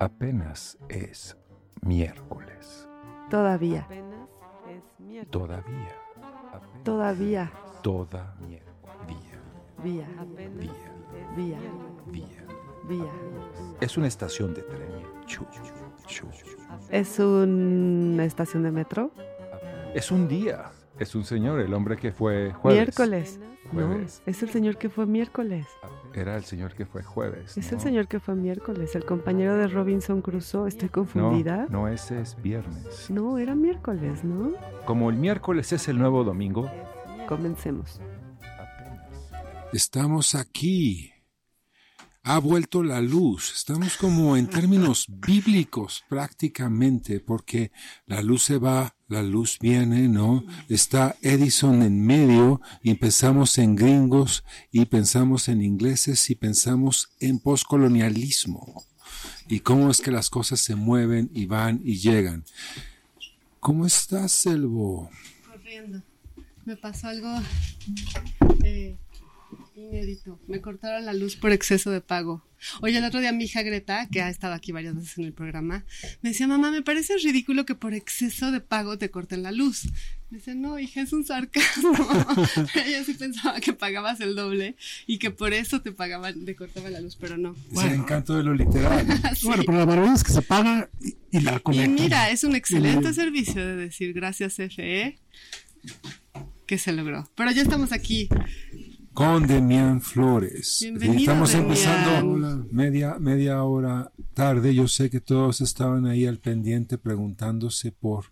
Apenas es miércoles. Todavía. Apenas es miércoles. Todavía. Apenas Todavía. Toda miércoles. Día. Vía. Apenas Día. es Vía. Día. Vía. Es una estación de tren. Chu, chu. ¿Es una estación de metro? Es un día. Es un señor, el hombre que fue jueves. Miércoles. No, es el señor que fue miércoles. Era el señor que fue jueves. Es ¿no? el señor que fue miércoles, el compañero de Robinson Crusoe. ¿Estoy No, confundida? no, ese es viernes. No, era miércoles, ¿no? Como el miércoles es el nuevo domingo. Comencemos. Estamos aquí. Ha vuelto la luz. Estamos como en términos bíblicos prácticamente, porque la luz se va, la luz viene, ¿no? Está Edison en medio y empezamos en gringos y pensamos en ingleses y pensamos en poscolonialismo. Y cómo es que las cosas se mueven y van y llegan. ¿Cómo estás, Selvo? corriendo. Me pasó algo eh, inédito. Me cortaron la luz por exceso de pago. Oye, el otro día mi hija Greta, que ha estado aquí varias veces en el programa, me decía, mamá, me parece ridículo que por exceso de pago te corten la luz. Me dice, no, hija, es un sarcasmo. Ella sí pensaba que pagabas el doble y que por eso te pagaban, te cortaban la luz, pero no. Es el encanto de lo literal. Sí. Bueno, pero la maravilla es que se paga y, y la Y conectan. mira, es un excelente Y- servicio de decir gracias FE que se logró. Pero ya estamos aquí. Con Demián Flores. Bienvenido, Estamos empezando media, media hora tarde. Yo sé que todos estaban ahí al pendiente preguntándose por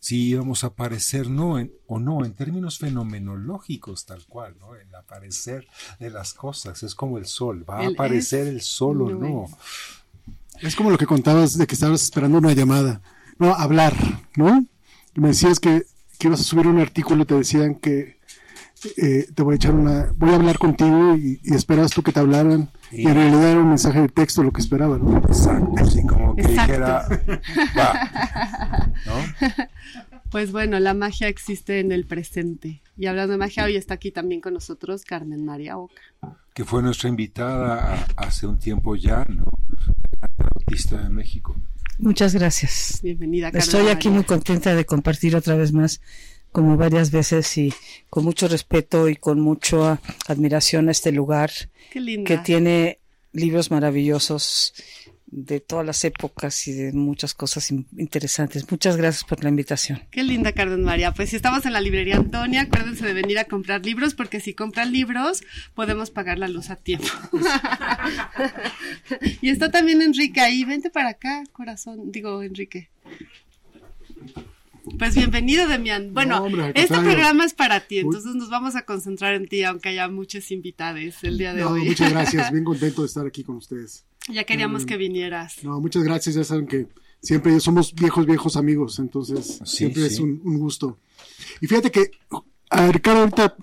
si íbamos a aparecer no en, o no en términos fenomenológicos tal cual, ¿no? El aparecer de las cosas es como el sol, va a aparecer es, el sol o no no. es. Es como lo que contabas de que estabas esperando una llamada. No, hablar, ¿no? Y me decías que, que ibas a subir un artículo y te decían que eh, te voy a echar una. Voy a hablar contigo y, y esperabas tú que te hablaran. Y en realidad era un mensaje de texto lo que esperaban, ¿no? Exacto, así como que Exacto. dijera, va, ¿no? Pues bueno, la magia existe en el presente. Y hablando de magia, hoy está aquí también con nosotros Carmen María Oca. que fue nuestra invitada a- hace un tiempo ya, ¿no? Artista de México. Muchas gracias. Bienvenida, Carmen. Estoy aquí María. muy contenta de compartir otra vez más, como varias veces, y con mucho respeto y con mucha admiración a este lugar que tiene libros maravillosos de todas las épocas y de muchas cosas in- interesantes. Muchas gracias por la invitación. Qué linda, Carmen María. Pues si estamos en la librería Antonia, acuérdense de venir a comprar libros, porque si compran libros, podemos pagar la luz a tiempo. y está también Enrique ahí. Vente para acá, corazón. Digo, Enrique. Pues bienvenido, Demián. Bueno, No, hombre, al este contrario. programa es para ti, entonces nos vamos a concentrar en ti, aunque haya muchos invitados el día de No, hoy. muchas gracias. Bien contento de estar aquí con ustedes. ya queríamos que vinieras. No, muchas gracias. Ya saben que siempre somos viejos, viejos amigos. Entonces, Sí, siempre sí. es un, un gusto. Y fíjate que, a Ricardo, ahorita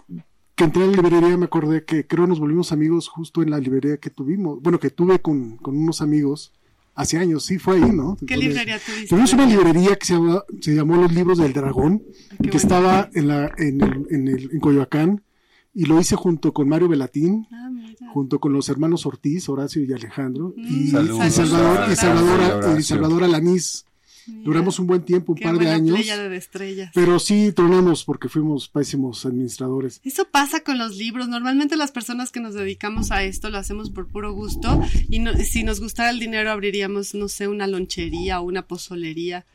que entré a la librería me acordé que creo nos volvimos amigos justo en la librería que tuvimos. Bueno, que tuve con, con unos amigos hace años. Sí, fue ahí, ¿no? ¿Qué Entonces, librería tuviste? Tuvimos una librería que se, se llamó Los Libros del Dragón, Qué que bueno. estaba en, la, en, el, en, el, en Coyoacán. Y lo hice junto con Mario Velatín, Ah, junto con los hermanos Ortiz, Horacio y Alejandro, y, Mm, y Saludos Salvador, y Salvador, y. Salvador Alanís. Mira, Duramos un buen tiempo, un qué par de años, de estrellas. pero sí tronamos porque fuimos pésimos administradores. Eso pasa con los libros. Normalmente las personas que nos dedicamos a esto lo hacemos por puro gusto y no- si nos gustara el dinero abriríamos, no sé, una lonchería o una pozolería.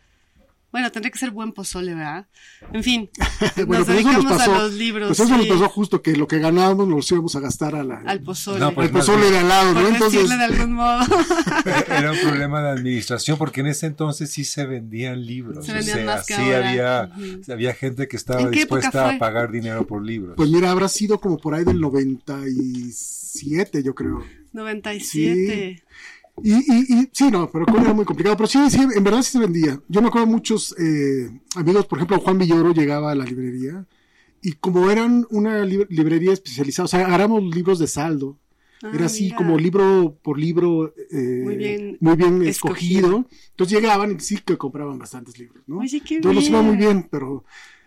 Bueno, tendría que ser buen pozole, ¿verdad? En fin, Bueno, nos nos dedicamos pasó, a los libros, pues eso nos sí, pasó justo que lo que ganábamos nos lo íbamos a gastar a la, al pozole, No, pues al pozole de al lado, por ¿no? Entonces, decirle de algún modo. Era un problema de administración porque en ese entonces sí se vendían libros. Se vendían o sea, más que sí ahora. había, había gente que estaba ¿En qué época dispuesta a pagar dinero por libros. pues mira, habrá sido como por ahí del 97, yo creo. 97. Y, y, y sí, no, pero era muy complicado. Pero sí, sí, en verdad sí se vendía. Yo me acuerdo muchos eh, amigos, por ejemplo, Juan Villoro llegaba a la librería y como eran una lib- librería especializada, o sea, agarramos libros de saldo. Ah, era así mira. como libro por libro eh, Muy bien muy bien escogido. escogido. Entonces llegaban y sí que compraban bastantes libros, ¿no? Oye, qué Entonces nos iba muy bien, pero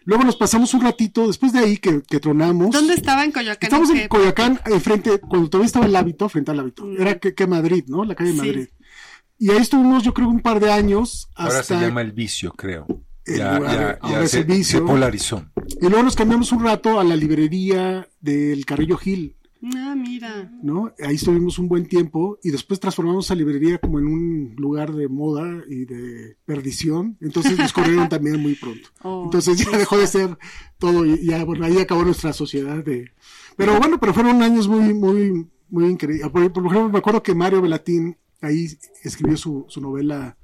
luego nos pasamos un ratito, después de ahí que, que tronamos. ¿Dónde estaba en Coyoacán? Estamos ¿O en qué? Coyoacán, enfrente, cuando todavía estaba el hábito, frente al hábito. Mm. Era que, que Madrid, ¿no? La calle Sí. Madrid. y ahí estuvimos yo creo un par de años. Ahora se llama El Vicio, creo. El Ya, lugar- ya, ahora ya es se, El Vicio. se polarizó. Y luego nos cambiamos un rato a la librería del Carrillo Gil, Ah, mira. ¿no? Ahí estuvimos un buen tiempo y después transformamos esa librería como en un lugar de moda y de perdición. Entonces nos corrieron también muy pronto. Oh, Entonces ya dejó de ser todo y ya, bueno, ahí acabó nuestra sociedad de... Pero bueno, pero fueron años muy, muy, muy increíbles. Por, por ejemplo, me acuerdo que Mario Velatín ahí escribió su, su novela,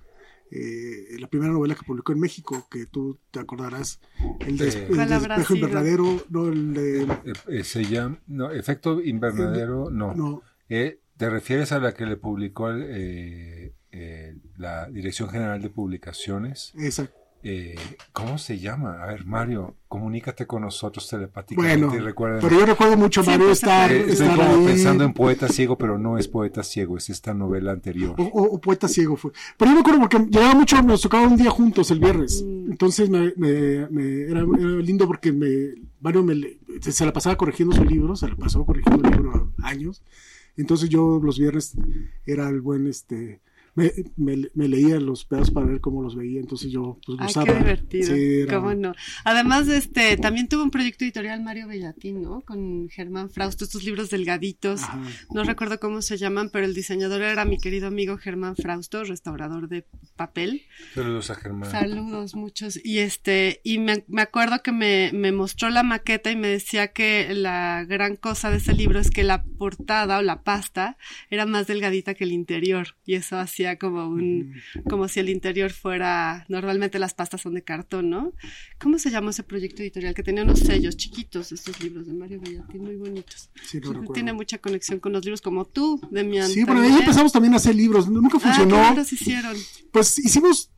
eh, la primera novela que publicó en México, que tú te acordarás, el de, Eh, el. Invernadero, no, el de... Eh, eh, se llama, no, Efecto Invernadero, no. No, Eh, ¿Te refieres a la que le publicó el, eh, eh, la Dirección General de Publicaciones? esa. Eh, ¿Cómo se llama? A ver, Mario, comunícate con nosotros telepáticamente Bueno, y recuerda. pero yo recuerdo mucho a Mario Siempre estar, Eh, estoy como ahí. pensando en Poeta Ciego, pero no es Poeta Ciego, es esta novela anterior. O, o- o Poeta Ciego fue. Pero yo me acuerdo porque llegaba mucho, nos tocaba un día juntos el viernes. Mm. Entonces me, me- me- era, era lindo porque me, Mario me, se la pasaba corrigiendo su libro, se la pasó corrigiendo el libro años. Entonces yo los viernes era el buen, este, me, me- me leía los pedazos para ver cómo los veía, entonces yo pues Ay, gozaba. qué divertido. Sí, era- ¿Cómo no? Además, este, también tuvo un proyecto editorial Mario Bellatín, ¿no? Con Germán Frausto, estos libros delgaditos. Ajá. No recuerdo cómo se llaman, pero el diseñador era mi querido amigo Germán Frausto, restaurador de papel. Saludos a Germán. Saludos, muchos. Y este, y me, me acuerdo que me, me mostró la maqueta y me decía que la gran cosa de ese libro es que la portada o la pasta era más delgadita que el interior. Y eso hacía como un, como si el interior fuera, normalmente las pastas son de cartón, ¿no? ¿Cómo se llama ese proyecto editorial? Que tenía unos sellos chiquitos, estos libros de Mario Bellatín, muy bonitos. Sí, no recuerdo. Tiene mucha conexión con los libros como tú, Demian. Sí, pero ahí empezamos también a hacer libros. Nunca Ah, funcionó. ¿qué libros hicieron? Pues hicimos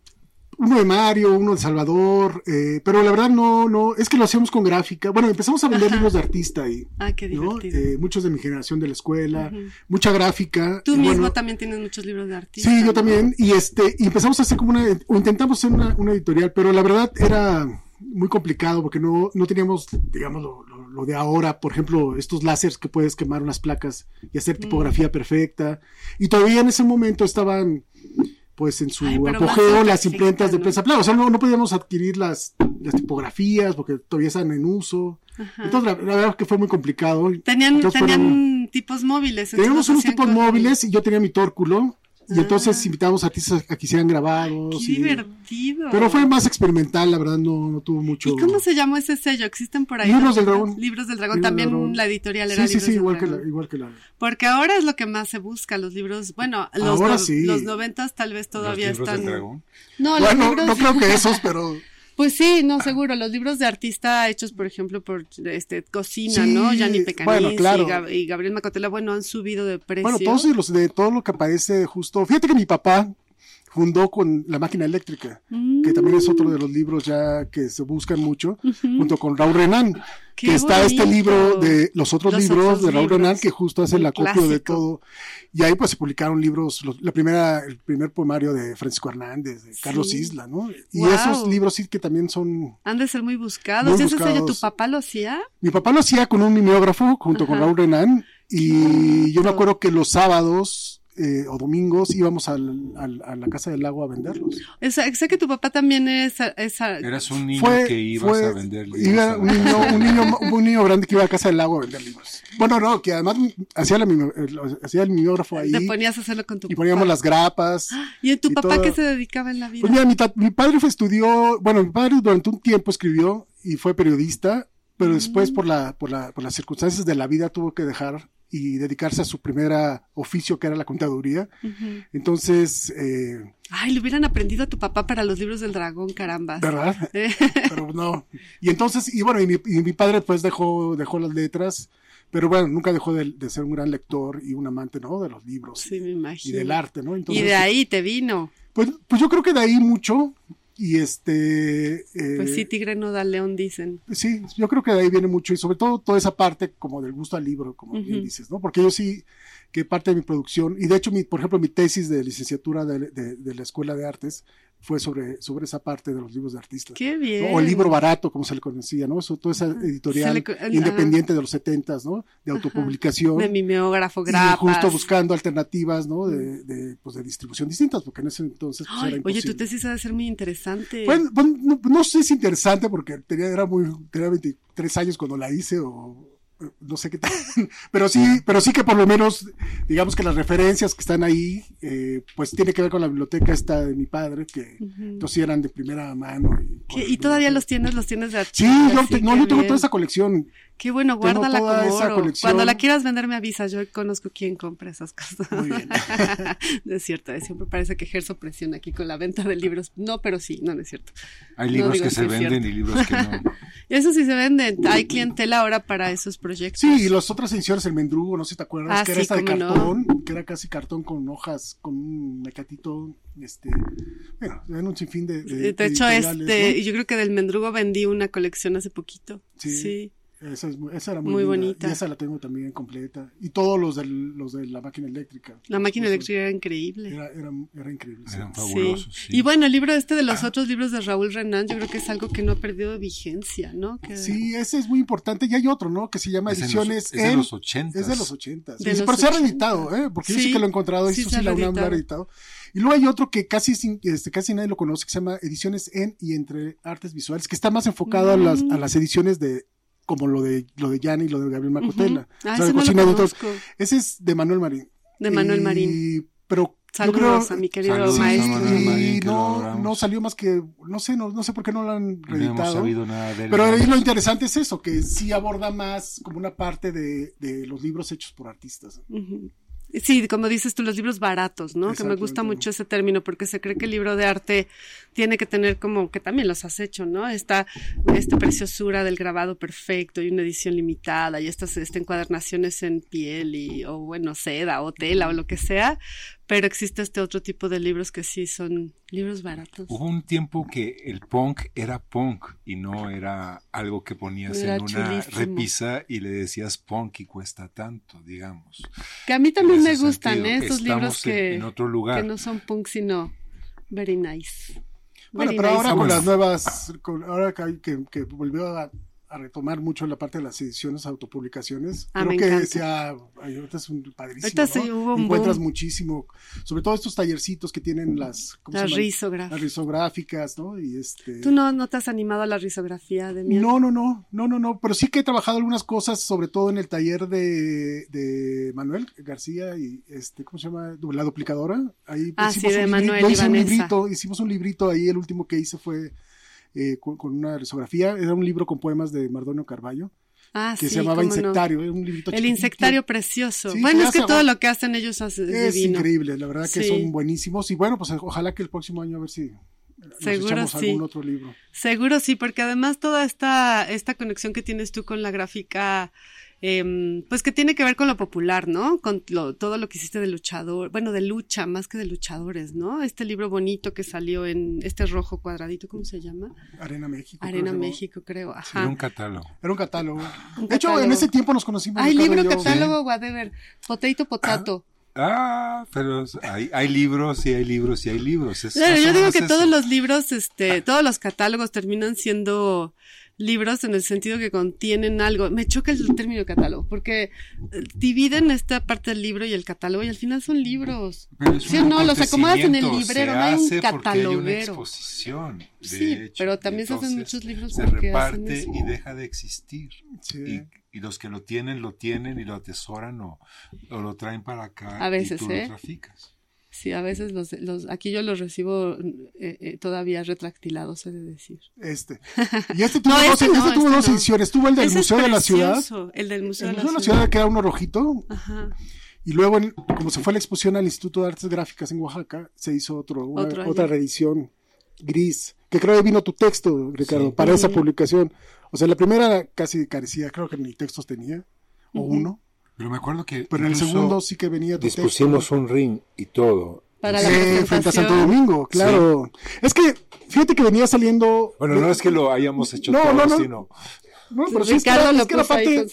uno de Mario, uno de Salvador, eh, pero la verdad no, no, es que lo hacíamos con gráfica. Bueno, empezamos a vender Ajá. libros de artista ahí, Ah, qué. Eh, muchos de mi generación de la escuela, mucha gráfica. Tú mismo bueno, también tienes muchos libros de artista. Sí, yo ¿no? también. Y este, y empezamos a hacer como una, o intentamos hacer una, una editorial, pero la verdad era muy complicado porque no, no teníamos, digamos, lo, lo- lo de ahora, por ejemplo, estos láseres que puedes quemar unas placas y Mm. hacer tipografía perfecta. Y todavía en ese momento estaban, pues, en su Ay, apogeo las imprentas de prensa plana. O sea, no, no podíamos adquirir las, las tipografías porque todavía están en uso. Ajá. Entonces, la, la verdad es que fue muy complicado. Tenían, Entonces, tenían fueron- tipos móviles. Teníamos unos tipos móviles y yo tenía mi tórculo. Y Ah. entonces invitábamos a artistas a que hicieran grabados. Qué y- divertido. pero fue más experimental, la verdad, no, no tuvo mucho. ¿Y cómo se llamó ese sello? ¿Existen por ahí? Libros del. Dragón. Libros del Dragón. Libros del También Dragón. la editorial era Sí, sí, Libros sí, del igual que, la, igual que la. Porque ahora es lo que más se busca, los libros. Bueno, los, Ahora no- sí. los noventas tal vez todavía ¿Los libros están. del dragón? No, los Bueno, libros- no creo que esos, pero. Pues sí, no, seguro. Los libros de artista hechos, por ejemplo, por este Cocina, Sí, ¿no? Gianni Pecanis bueno, claro. y, Gab- y Gabriel Macotela, bueno, han subido de precio. Bueno, todos los de todo lo que aparece justo. Fíjate que mi papá fundó con La Máquina Eléctrica, Mm. que también es otro de los libros ya que se buscan mucho, junto con Raúl Renán, Qué que está este bonito. libro de los otros Los libros otros de Raúl libros. Renán, que justo hace el acopio de todo. Y ahí pues se publicaron libros, los- la primera, el primer poemario de Francisco Hernández, de Carlos Sí. Isla, ¿no? Y Wow. esos libros sí que también son Han de ser muy buscados. Muy ¿Y ese sello tu buscados. papá lo hacía? Mi papá lo hacía con un mimeógrafo junto con Ajá. Raúl Renán y bonito. yo me acuerdo que los sábados eh, o domingos íbamos al- al- a la Casa del Lago a venderlos. O sea, sé que tu papá también es, es- Eras un niño Fue, que ibas fue- a vender libros. iba un niño, un, niño, un niño grande que iba a la Casa del Lago a vender libros. Bueno, no, que además hacía, la hacía el mimeógrafo ahí te ponías a hacerlo con tu y poníamos papá. las grapas. ¿Y en tu y papá todo. qué se dedicaba en la vida? Pues mira, mi, ta- mi padre fue estudió, bueno, mi padre durante un tiempo escribió y fue periodista, pero después por, la, por, la, por las circunstancias de la vida tuvo que dejar y dedicarse a su primera oficio que era la contaduría. Ujú. Entonces, eh, Ay, le hubieran aprendido a tu papá para los libros del dragón, caramba. ¿verdad? Pero no. Y entonces, y bueno, y mi, y mi padre pues dejó, dejó las letras, pero bueno, nunca dejó de, de ser un gran lector y un amante, ¿no? De los libros Sí, me y imagino. del arte, ¿no? y Entonces, de ahí te vino. Pues, pues yo creo que de ahí mucho. Y este. eh, Pues sí, tigre no da león, dicen. Sí, yo creo que de ahí viene mucho y sobre todo toda esa parte como del gusto al libro, como bien Ujú. dices, ¿no? Porque yo sí, que parte de mi producción, y de hecho, mi, por ejemplo, mi tesis de licenciatura de, de- de la Escuela de Artes fue sobre, sobre esa parte de los libros de artistas. Qué bien. O el libro barato, como se le conocía, ¿no? Eso, toda esa editorial independiente de los setentas, ¿no? De autopublicación. De mimeógrafo, grapas. Y justo buscando alternativas, ¿no? De, de, pues, de distribución distintas, porque en ese entonces pues, era Oye, tu tesis debe ser muy interesante. Bueno, no, no, sé si interesante, porque tenía, era muy, tenía 23 años cuando la hice, o no sé qué tal, pero sí, pero sí que por lo menos, digamos que las referencias que están ahí, eh, pues tiene que ver con la biblioteca esta de mi padre, que uh eran de primera mano. ¿Y, ¿Y todavía los tienes, los tienes de Sí, yo, no, yo tengo toda esa colección. Qué bueno, guárdala como oro. Cuando la quieras vender me avisas, yo conozco quién compra esas cosas. Muy bien. no es cierto, siempre parece que ejerzo presión aquí con la venta de libros. No, pero sí, no, no es cierto. Hay libros que se venden y libros que no. Eso sí se venden. Hay clientela ahora para esos proyectos. Sí, y las otras ediciones, el Mendrugo, no sé si te acuerdas, ah, que era esta de cartón, que era casi cartón con hojas, con un mecatito, este, bueno, en un sinfín de... De, de hecho, este, yo creo que del Mendrugo vendí una colección hace poquito. sí. sí. Esa, esa era muy, bonita. Y esa la tengo también completa. Y todos los, del, los de la máquina eléctrica. La máquina eléctrica era increíble. Era, era, era increíble. Eran fabulosos. Sí. Y bueno, el libro este de los otros libros de Raúl Renan, yo creo que es algo que no ha perdido vigencia, ¿no? Que... Sí, ese es muy importante. Y hay otro, ¿no? Que se llama Ediciones. es de los 80. Es de los 80. pero se ha reeditado, ¿eh? Porque yo sí que lo he encontrado. Sí, sí la UNAM lo ha reeditado. Y luego hay otro que casi, este, casi nadie lo conoce, que se llama Ediciones en y entre Artes Visuales, que está más enfocado a, las, a las ediciones de como lo de lo de Yanni y lo de Gabriel Macotela. ah, ese, no ese es de Manuel Marín. De Manuel Marín. Pero Saludos a mi querido maestro. y no, no salió más que, no sé, no, no sé por qué no lo han reeditado. No nada de él, pero ahí lo interesante es eso, que sí aborda más como una parte de, de los libros hechos por artistas. Sí, como dices tú, los libros baratos, ¿no? Que me gusta mucho ese término porque se cree que el libro de arte tiene que tener como que también los has hecho, ¿no? Esta, esta preciosura del grabado perfecto y una edición limitada y estas, estas encuadernaciones en piel y, o bueno, seda o tela o lo que sea, pero existe este otro tipo de libros que sí son libros baratos. Hubo un tiempo que el punk era punk y no era algo que ponías en una repisa y le decías punk y cuesta tanto, digamos. Que a mí también me gustan ¿eh? esos libros que, en otro lugar. que no son punk sino very nice. Bueno, pero ahora con las nuevas, ahora que, que, que volvió a a retomar mucho la parte de las ediciones, autopublicaciones. Ah, Creo que sea, ahorita es un padrísimo. Encuentras muchísimo, sobre todo estos tallercitos que tienen las, las, risográficas. las risográficas, ¿no? Y este... ¿Tú no, no te has animado a la risografía de mí? No, no, no, no, no, no, pero sí que he trabajado algunas cosas, sobre todo en el taller de, de Manuel García y este, ¿cómo se llama? La duplicadora. Ahí ah, sí, de Manuel un librito, hicimos un librito ahí, el último que hice fue eh, con, una risografía. Era un libro con poemas de Mardonio Carballo. Ah, que se llamaba Insectario, un librito El Insectario precioso. bueno, es que todo lo que hacen ellos es, es increíble, la verdad que son buenísimos. Y bueno, pues ojalá que el próximo año a ver si Seguro sí. algún otro libro. Seguro sí, porque además toda esta, esta conexión que tienes tú con la gráfica Em, pues que tiene que ver con lo popular, ¿no? Con todo lo que hiciste de luchador, bueno, de lucha, más que de luchadores, ¿no? Este libro bonito que salió en este rojo cuadradito, ¿cómo se llama? Arena México. Arena México, creo, ajá. Era un catálogo. Era un catálogo. de hecho, en ese tiempo nos conocimos. Hay libro, catálogo, whatever. Potato, potato. Ah, pero hay, hay, libros y hay libros y hay libros. yo digo que todos los libros, este, todos los catálogos terminan siendo libros en el sentido que contienen algo. Me choca el término catálogo, porque eh, dividen esta parte del libro y el catálogo y al final son libros. ¿Sí no? Los acomodas en el librero, no hay un cataloguero. Hay una exposición, sí, pero también se hacen muchos libros se reparte y deja de existir. Y, los que lo tienen, lo tienen y lo atesoran o, lo traen para acá a veces, y tú ¿eh? lo traficas. Sí, a veces los, los aquí yo los recibo eh, eh, todavía retractilados, he de decir. Este. Y este tuvo, dos, este este tuvo dos ediciones. Tuvo el del Museo de la Ciudad. El del Museo, el de, la de la Ciudad. que era uno rojito. Ajá. Y luego, como se fue la exposición al Instituto de Artes Gráficas en Oaxaca, se hizo otro, otra reedición gris, que creo que vino tu texto, Ricardo, para esa publicación. O sea, la primera casi carecía, creo que ni textos tenía, o uno. Pero me acuerdo que. Pero en el segundo sí que venía tu Dispusimos un ring y todo. Para la frente a Santo Domingo, claro. Es que, fíjate que venía saliendo. Bueno, no es que lo hayamos hecho no, todo, no, no. sino. No, pero sí, es que era, es que era parte,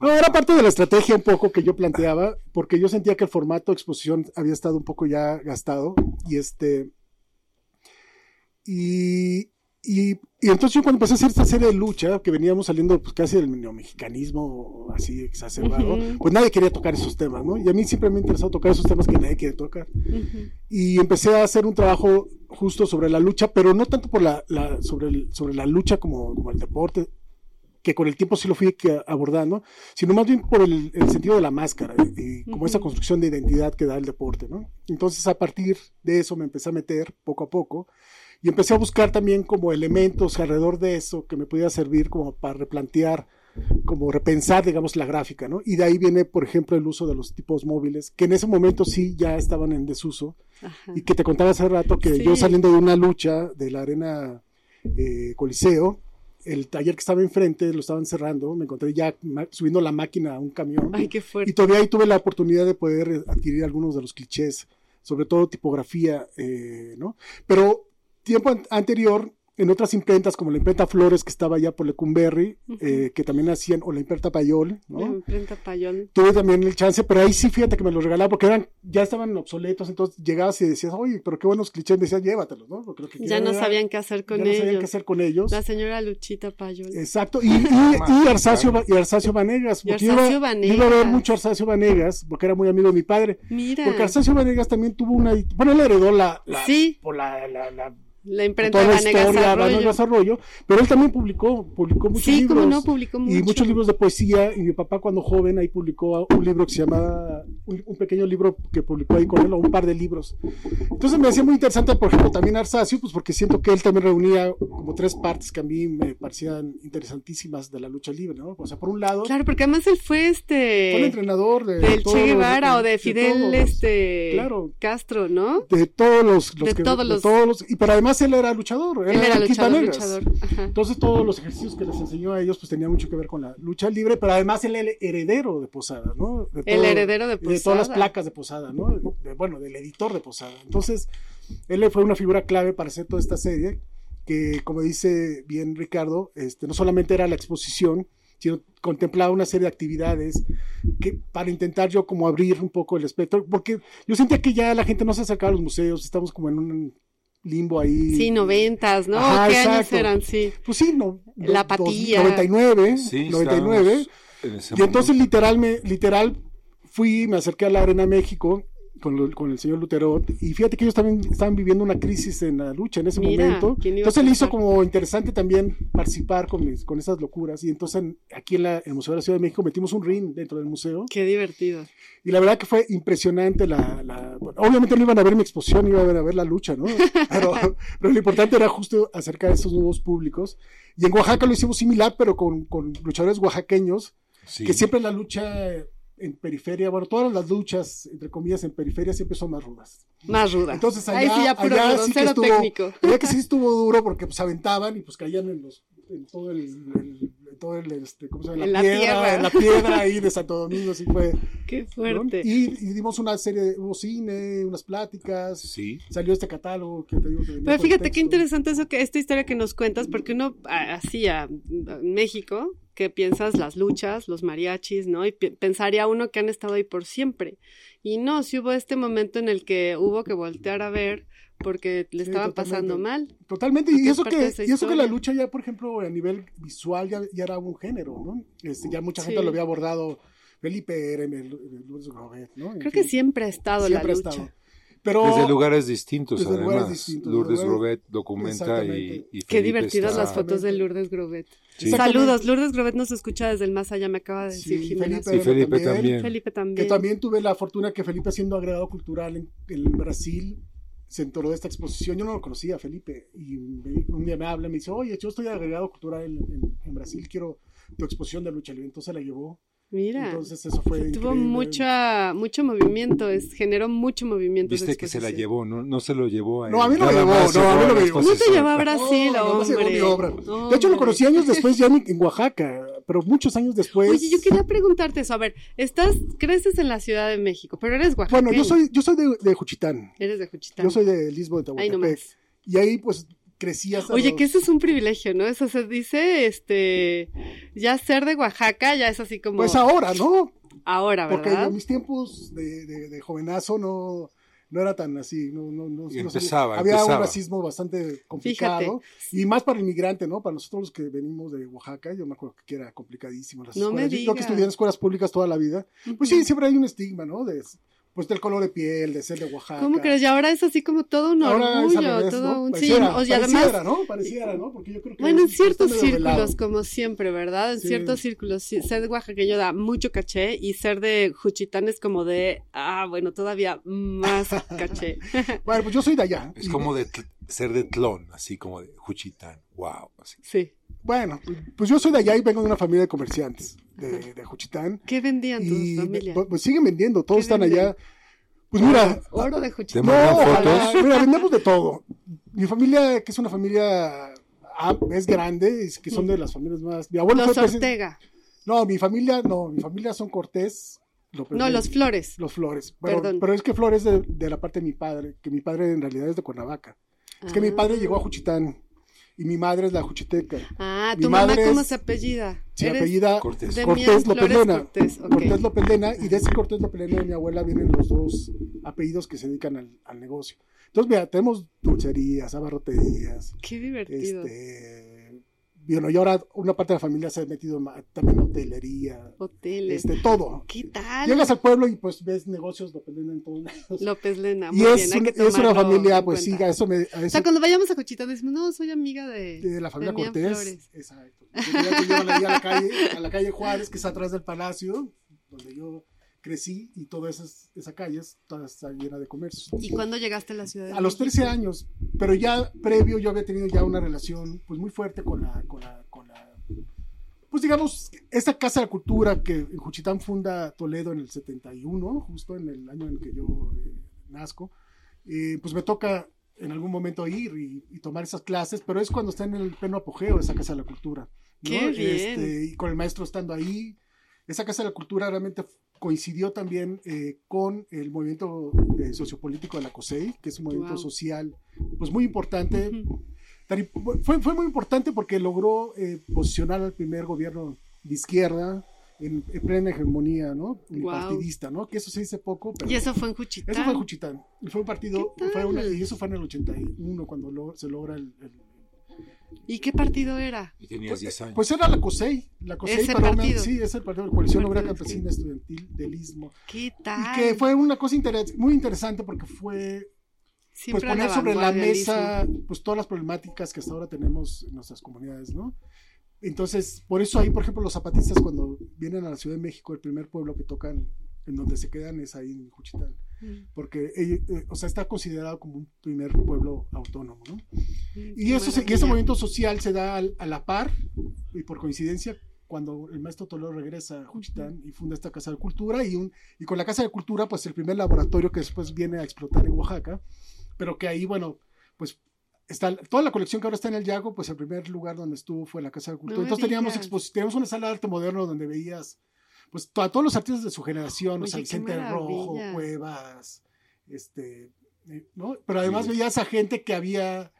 no, era parte de la estrategia un poco que yo planteaba, porque yo sentía que el formato de exposición había estado un poco ya gastado y este Y, y, y entonces yo cuando empecé a hacer esta serie de lucha, que veníamos saliendo pues casi del neomexicanismo así exacerbado, Ujú. pues nadie quería tocar esos temas, ¿no? Y a mí siempre me ha interesado tocar esos temas que nadie quiere tocar. Ujú. Y empecé a hacer un trabajo justo sobre la lucha, pero no tanto por la, la- sobre, el- sobre la lucha como, como el deporte, que con el tiempo sí lo fui abordando, sino más bien por el, el sentido de la máscara y, y como esa Ujú. construcción de identidad que da el deporte, ¿no? Entonces a partir de eso me empecé a meter poco a poco y empecé a buscar también como elementos alrededor de eso que me pudiera servir como para replantear, como repensar, digamos, la gráfica, ¿no? Y de ahí viene, por ejemplo, el uso de los tipos móviles, que en ese momento sí ya estaban en desuso, Ajá. y que te contaba hace rato que Sí. yo saliendo de una lucha de la arena eh, Coliseo, el taller que estaba enfrente lo estaban cerrando, me encontré ya subiendo la máquina a un camión Ay, qué y fuerte. todavía ahí tuve la oportunidad de poder adquirir algunos de los clichés, sobre todo tipografía, eh, ¿no? Pero tiempo an- anterior, en otras imprentas como la imprenta Flores que estaba allá por Lecumberri, eh, que también hacían, o la imprenta Payol, ¿no? La imprenta Payón. tuve también el chance, pero ahí sí fíjate que me los regalaba porque eran, ya estaban obsoletos, entonces llegabas y decías, oye, pero qué buenos clichés, me decías, llévatelos, ¿no? Porque lo que Ya no era- sabían qué hacer con ya no sabían ellos. qué hacer con ellos. La señora Luchita Payón. Exacto, y, y, y Arsacio, y Arsacio Vanegas, Y porque Arsacio iba, Vanegas. iba a ver mucho Arsacio Vanegas, porque era muy amigo de mi padre, Mira, porque Arsacio Vanegas también tuvo una, bueno, él heredó la, la- Sí. por la, la, la- la imprenta toda de la historia, Arroyo. Vanegas Arroyo, pero él también publicó, publicó muchos Sí, libros. cómo no, publicó mucho. y muchos libros de poesía y mi papá cuando joven ahí publicó un libro que se llamaba un, un pequeño libro que publicó ahí con él o un par de libros entonces me hacía muy interesante por ejemplo también Arsacio pues porque siento que él también reunía como tres partes que a mí me parecían interesantísimas de la lucha libre no o sea por un lado Claro, porque además él fue este... fue el entrenador de del todos Che Guevara o de de Fidel todos, este claro. Castro, ¿no? de todos los, los De que- todos los- todos los- y pero además él era luchador Él era el Kid luchador, luchador. Entonces todos los ejercicios que les enseñó a ellos pues tenían mucho que ver con la lucha libre, pero además él el heredero de Posada, ¿no? De El heredero de todas las Posada. placas de Posada, ¿no? De- bueno, del editor de Posada. Entonces, él fue una figura clave para hacer toda esta serie, que como dice bien Ricardo, este, no solamente era la exposición, sino contemplaba una serie de actividades que para intentar yo como abrir un poco el espectro, porque yo sentía que ya la gente no se acercaba a los museos, estamos como en un limbo ahí. Sí, noventas, ¿no? Ajá, ¿Qué años eran? Sí. Pues sí, no, La patilla. 99, Sí, 99. estábamos en ese Y entonces momento. literal, me, literal fui, me acerqué a la Arena México con, lo- con el señor Luterot y fíjate que ellos también estaban viviendo una crisis en la lucha en ese Mira, momento. ¿quién iba a Entonces le hizo como interesante también participar con, mis- con esas locuras y entonces en- aquí en, la- en el Museo de la Ciudad de México metimos un ring dentro del museo Qué divertido. y la verdad que fue impresionante la... la- bueno, obviamente no iban a ver mi exposición, iban a ver, a ver la lucha, ¿no? Pero, pero lo importante era justo acercar a esos nuevos públicos. Y en Oaxaca lo hicimos similar, pero con, con luchadores oaxaqueños, Sí. que siempre la lucha en periferia, bueno, todas las luchas, entre comillas, en periferia siempre son más rudas. Más ruda. Entonces allá, Ahí sí ya puro allá sí que estuvo, técnico. allá que sí estuvo duro porque pues aventaban y pues caían en los en todo el, el- en todo el este, ¿cómo se llama? En La, la piedra, tierra. en la piedra ahí de Santo Domingo, así fue. Qué ¿no? fuerte. Y, y dimos una serie, de, hubo cine, unas pláticas, Sí. salió este catálogo que te digo que Pero fíjate qué interesante eso que esta historia que nos cuentas, porque uno a- así a, en México, que piensas las luchas, los mariachis, ¿no? Y pensaría uno que han estado ahí por siempre. Y no, si hubo este momento en el que hubo que voltear a ver porque le Sí, estaban totalmente. pasando mal. Totalmente, y es eso, que, y eso que la lucha ya, por ejemplo, a nivel visual ya, ya era un género, ¿no? Este, ya mucha gente Sí. lo había abordado, Felipe Lourdes Grobet, ¿no? En Creo fin, que siempre ha estado siempre la ha lucha. estado. Pero, Desde lugares distintos, Desde lugares además. distintos, Lourdes desde lugares- Robet documenta y, y Qué Felipe divertidas está- las fotos de Lourdes Grobet. Sí. Saludos, Lourdes Grobet nos escucha desde el más allá, me acaba de decir Sí, Jimena. Felipe Y Felipe también. también. Felipe también. que también tuve la fortuna que Felipe, siendo agregado cultural en, en Brasil, se enteró de esta exposición. Yo no lo conocía, Felipe, y me- un día me habla y me dice, oye, yo estoy agregado cultural en, en- en Brasil, quiero tu exposición de lucha libre. Entonces la llevó. Mira. Entonces eso fue Tuvo mucha, mucho movimiento, es, generó mucho movimiento. Viste que se la llevó, ¿no? No se lo llevó a No, a él, mí no me llevó, no, a mí no me llevó. No te llevó a Brasil, No, no, no se llevó hombre. mi obra. De hecho, lo Hombre. conocí años después ya en, en Oaxaca, pero muchos años después. Oye, yo quería preguntarte eso. A ver, estás, creces en la Ciudad de México, pero eres oaxaqueño. Bueno, yo soy, yo soy de, de Juchitán. Eres de Juchitán. Yo soy de Lisboa de Ahí Tehuantepec. nomás. Y ahí pues crecí hasta Oye, los- que eso es un privilegio, ¿no? Eso se dice, este, ya ser de Oaxaca ya es así como Pues ahora, ¿no? ahora, Porque ¿verdad? en mis tiempos de, de- de jovenazo no, no era tan así, no, no, no, Y no empezaba, había empezaba. un racismo bastante complicado y más para el inmigrante, ¿no? Para nosotros los que venimos de Oaxaca, yo me acuerdo que era complicadísimo. Las No me escuelas. Yo- Yo que estudié en escuelas públicas toda la vida, pues sí, siempre hay un estigma, ¿no? De, pues del color de piel, de ser de Oaxaca. ¿Cómo crees? Y ahora es así como todo un Ahora orgullo, revés, todo ¿no? un... Sí, Pareciera, o sea, además... pareciera, ¿no? Pareciera, ¿no? Porque yo creo que Bueno, en está ciertos círculos, velado. como siempre, ¿verdad? En Sí. ciertos círculos, sí, ser de oaxaqueño da mucho caché y ser de Juchitán es como de, ah, bueno, todavía más caché. Bueno, pues yo soy de allá. Es Y- como de ser de Tlón, así como de Juchitán. Wow. Así. Sí. Bueno, pues yo soy de allá y vengo de una familia de comerciantes de, de Juchitán. ¿Qué vendían tus Y familias? pues, pues siguen vendiendo, todos ¿Qué están venden? allá. Pues mira, Oro de ¿Te Juchitán. no, ojalá. mira, vendemos de todo. Mi familia, que es una familia, ah, es grande, es que son de las familias más... Mi abuelo Los fue Ortega. No, mi familia, no, mi familia son Cortés. No, los Flores. Los Flores. Pero, Perdón. pero es que Flores de, de la parte de mi padre, que mi padre en realidad es de Cuernavaca. Es que mi Ah. padre llegó a Juchitán y mi madre es la Juchiteca. Ah, Mi tu mamá, madre ¿cómo es- se apellida? Se apellida Cortés. de Cortés. Cortés, ok. Cortés López Lena, y de ese Cortés López Lena de mi abuela vienen los dos apellidos que se dedican al, al negocio. Entonces, mira, tenemos dulcerías, abarroterías, Qué divertido. este, bueno, y ahora una parte de la familia se ha metido también en hotelería, Hoteles. este, todo. ¿Qué tal? Llegas al pueblo y pues ves negocios López Lena en todos lados. López Lena. Y es, bien, hay un- que es una familia, pues sí, a eso me... A O sea, cuando vayamos a Juchitán decimos, no, soy amiga de... de la familia Mía Cortés. Flores. Exacto. Yo a la calle, a la calle Juárez, que está atrás del palacio, donde yo crecí, y toda esa, esa calle es- toda está llena de comercios. ¿Y cuándo llegaste a la ciudad de A los México? 13 años, pero ya previo yo había tenido ya una relación pues muy fuerte con la, con la, con la pues digamos, esa Casa de la Cultura que en Juchitán funda Toledo en el 71, justo en el año en que yo eh, nazco, eh, pues me toca en algún momento ir y, y tomar esas clases, pero es cuando está en el pleno apogeo esa Casa de la Cultura. ¿no? ¡Qué bien! Este, y con el maestro estando ahí, esa Casa de la Cultura realmente coincidió también eh, con el movimiento eh, sociopolítico de la COSEI, que es un movimiento Wow. social pues muy importante. Tan imp- fue, fue muy importante porque logró eh, posicionar al primer gobierno de izquierda en, en plena hegemonía, ¿no? Partidista, ¿no? Que eso se dice poco, pero Y eso fue en Juchitán. eso fue en Juchitán. Y fue un partido, fue una- y eso fue en el 81 cuando lo- se logra el, el- ¿Y qué partido era? Y tenías 10 años. pues era la COSEI, la COSEI Ese para una- sí, es el partido de la Coalición Obrera Campesina Estudiantil del Istmo. ¿Qué Y tal? que fue una cosa interes- muy interesante porque fue pues Siempre poner sobre la mesa pues todas las problemáticas que hasta ahora tenemos en nuestras comunidades, ¿no? Entonces, por eso ahí, por ejemplo, los zapatistas cuando vienen a la Ciudad de México, el primer pueblo que tocan, en donde se quedan es ahí en Juchitán, Mm, porque ellos- eh, o sea, está considerado como un primer pueblo autónomo, ¿no? mm, Y, eso se- y ese movimiento social se da al- a la par, y por coincidencia, cuando el maestro Toledo regresa a Juchitán y funda esta Casa de Cultura, y, un, y con la Casa de Cultura, pues el primer laboratorio que después viene a explotar en Oaxaca, pero que ahí, bueno, pues está toda la colección que ahora está en el Yago, pues el primer lugar donde estuvo fue la Casa de Cultura. No Entonces teníamos, teníamos una sala de arte moderno donde veías pues a todos los artistas de su generación, o Oye, sea, qué Vicente Rojo. Cuevas, este, eh, ¿no? Pero además Sí. veías a gente que había,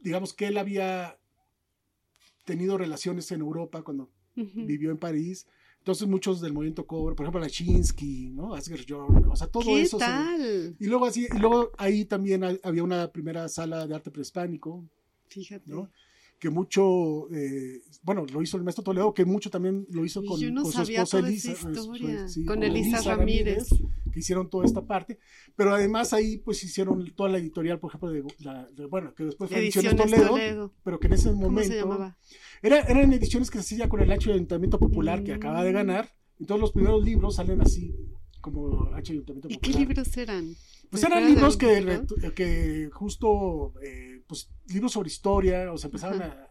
digamos que él había tenido relaciones en Europa cuando vivió en París. Entonces muchos del movimiento cobre, por ejemplo, Lachinsky, ¿no? Asger Jorn, o sea, todo ¿Qué eso. se- tal? y luego así, y luego ahí también ha- había una primera sala de arte prehispánico, Fíjate. ¿no? Que mucho, eh, bueno, lo hizo el maestro Toledo, que mucho también lo hizo Y con, no con su esposa Elisa. historia. sí, Con Elisa Ramírez. que hicieron toda esta parte. Pero además ahí pues hicieron toda la editorial, por ejemplo, de, la- de- bueno, que después fue Ediciones Ediciones Toledo, Toledo. pero que en ese ¿Cómo momento... se llamaba? Era, eran ediciones que se hacía con el H Ayuntamiento Popular que Mm. acaba de ganar. Y todos los primeros libros salen así, como H Ayuntamiento ¿Y Popular. qué libros eran? Pues ¿Te eran libros que, que justo, eh, pues libros sobre historia, o se empezaron a,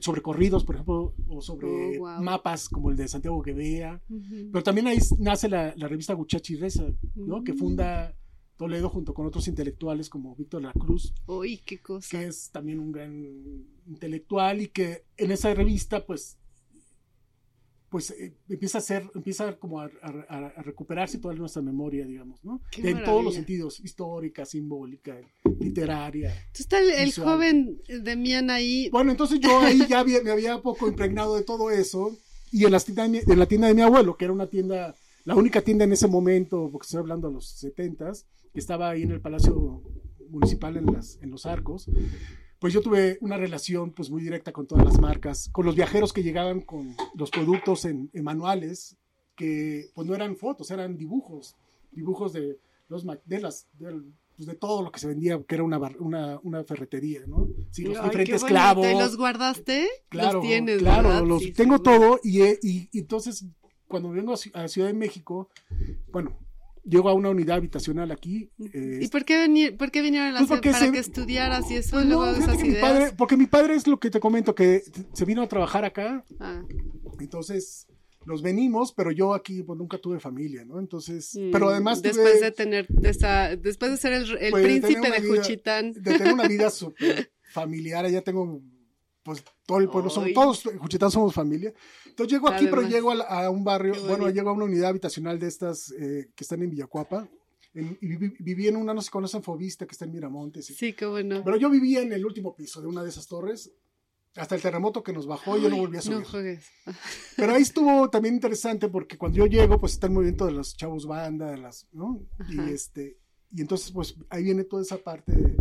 sobre corridos, por ejemplo, o sobre Oh, wow. mapas como el de Santiago Guevea. Ujú. Pero también ahí nace la, la revista Guchachi Reza, ¿no? Que Mm. funda Toledo junto con otros intelectuales como Víctor La Cruz, Uy, qué cosa. que es también un gran intelectual y que en esa revista, pues, pues eh, empieza a ser, empieza como a, a- a recuperarse toda nuestra memoria, digamos, ¿no? Qué en todos los sentidos, histórica, simbólica, literaria. Entonces está el, el joven de Mian ahí. Bueno, entonces yo ahí ya había- me había poco impregnado de todo eso y en, las tiendas de mi- en la tienda de mi abuelo, que era una tienda la única tienda en ese momento, porque estoy hablando de los 70 que estaba ahí en el Palacio Municipal en, las, en los Arcos, pues yo tuve una relación pues muy directa con todas las marcas, con los viajeros que llegaban con los productos en, en manuales, que pues no eran fotos, eran dibujos, dibujos de, los, de, las, pues, de todo lo que se vendía, que era una, bar- una, una ferretería, ¿no? Sí, los Ay, diferentes qué clavos. ¿Y los guardaste? Claro, los tienes, claro, ¿verdad? los Sí, tengo seguro. todo y, y, y entonces cuando vengo a Ciudad de México, bueno, llego a una unidad habitacional aquí. eh, ¿Y por qué, venir, por qué vinieron a la Pues para se- que estudiaras y eso, pues, luego no, esas que mi ideas. padre, porque mi padre es lo que te comento, que se vino a trabajar acá, Ah, entonces nos venimos, pero yo aquí pues nunca tuve familia, ¿no? Entonces, mm, pero además tuve- Después de tener, de esa- después de ser el, el Pues, de príncipe una de vida- Juchitán. de tener una vida súper familiar, ya tengo pues todo el pueblo, Ay. todos en Juchitán somos familia. Entonces llego aquí, pero llego a, a un barrio, bueno, llego a una unidad habitacional de estas eh, que están en Villacuapa. En- y viví, viví en una, no se conocen, Fobista, que está en Miramontes. Sí, qué bueno. Pero yo vivía en el último piso de una de esas torres. Hasta el terremoto que nos bajó, yo no volví a subir. No juegues. Pero ahí estuvo también interesante porque cuando yo llego, pues está el movimiento de los chavos banda, de las, ¿no? Ajá. Y este, y entonces, pues ahí viene toda esa parte de-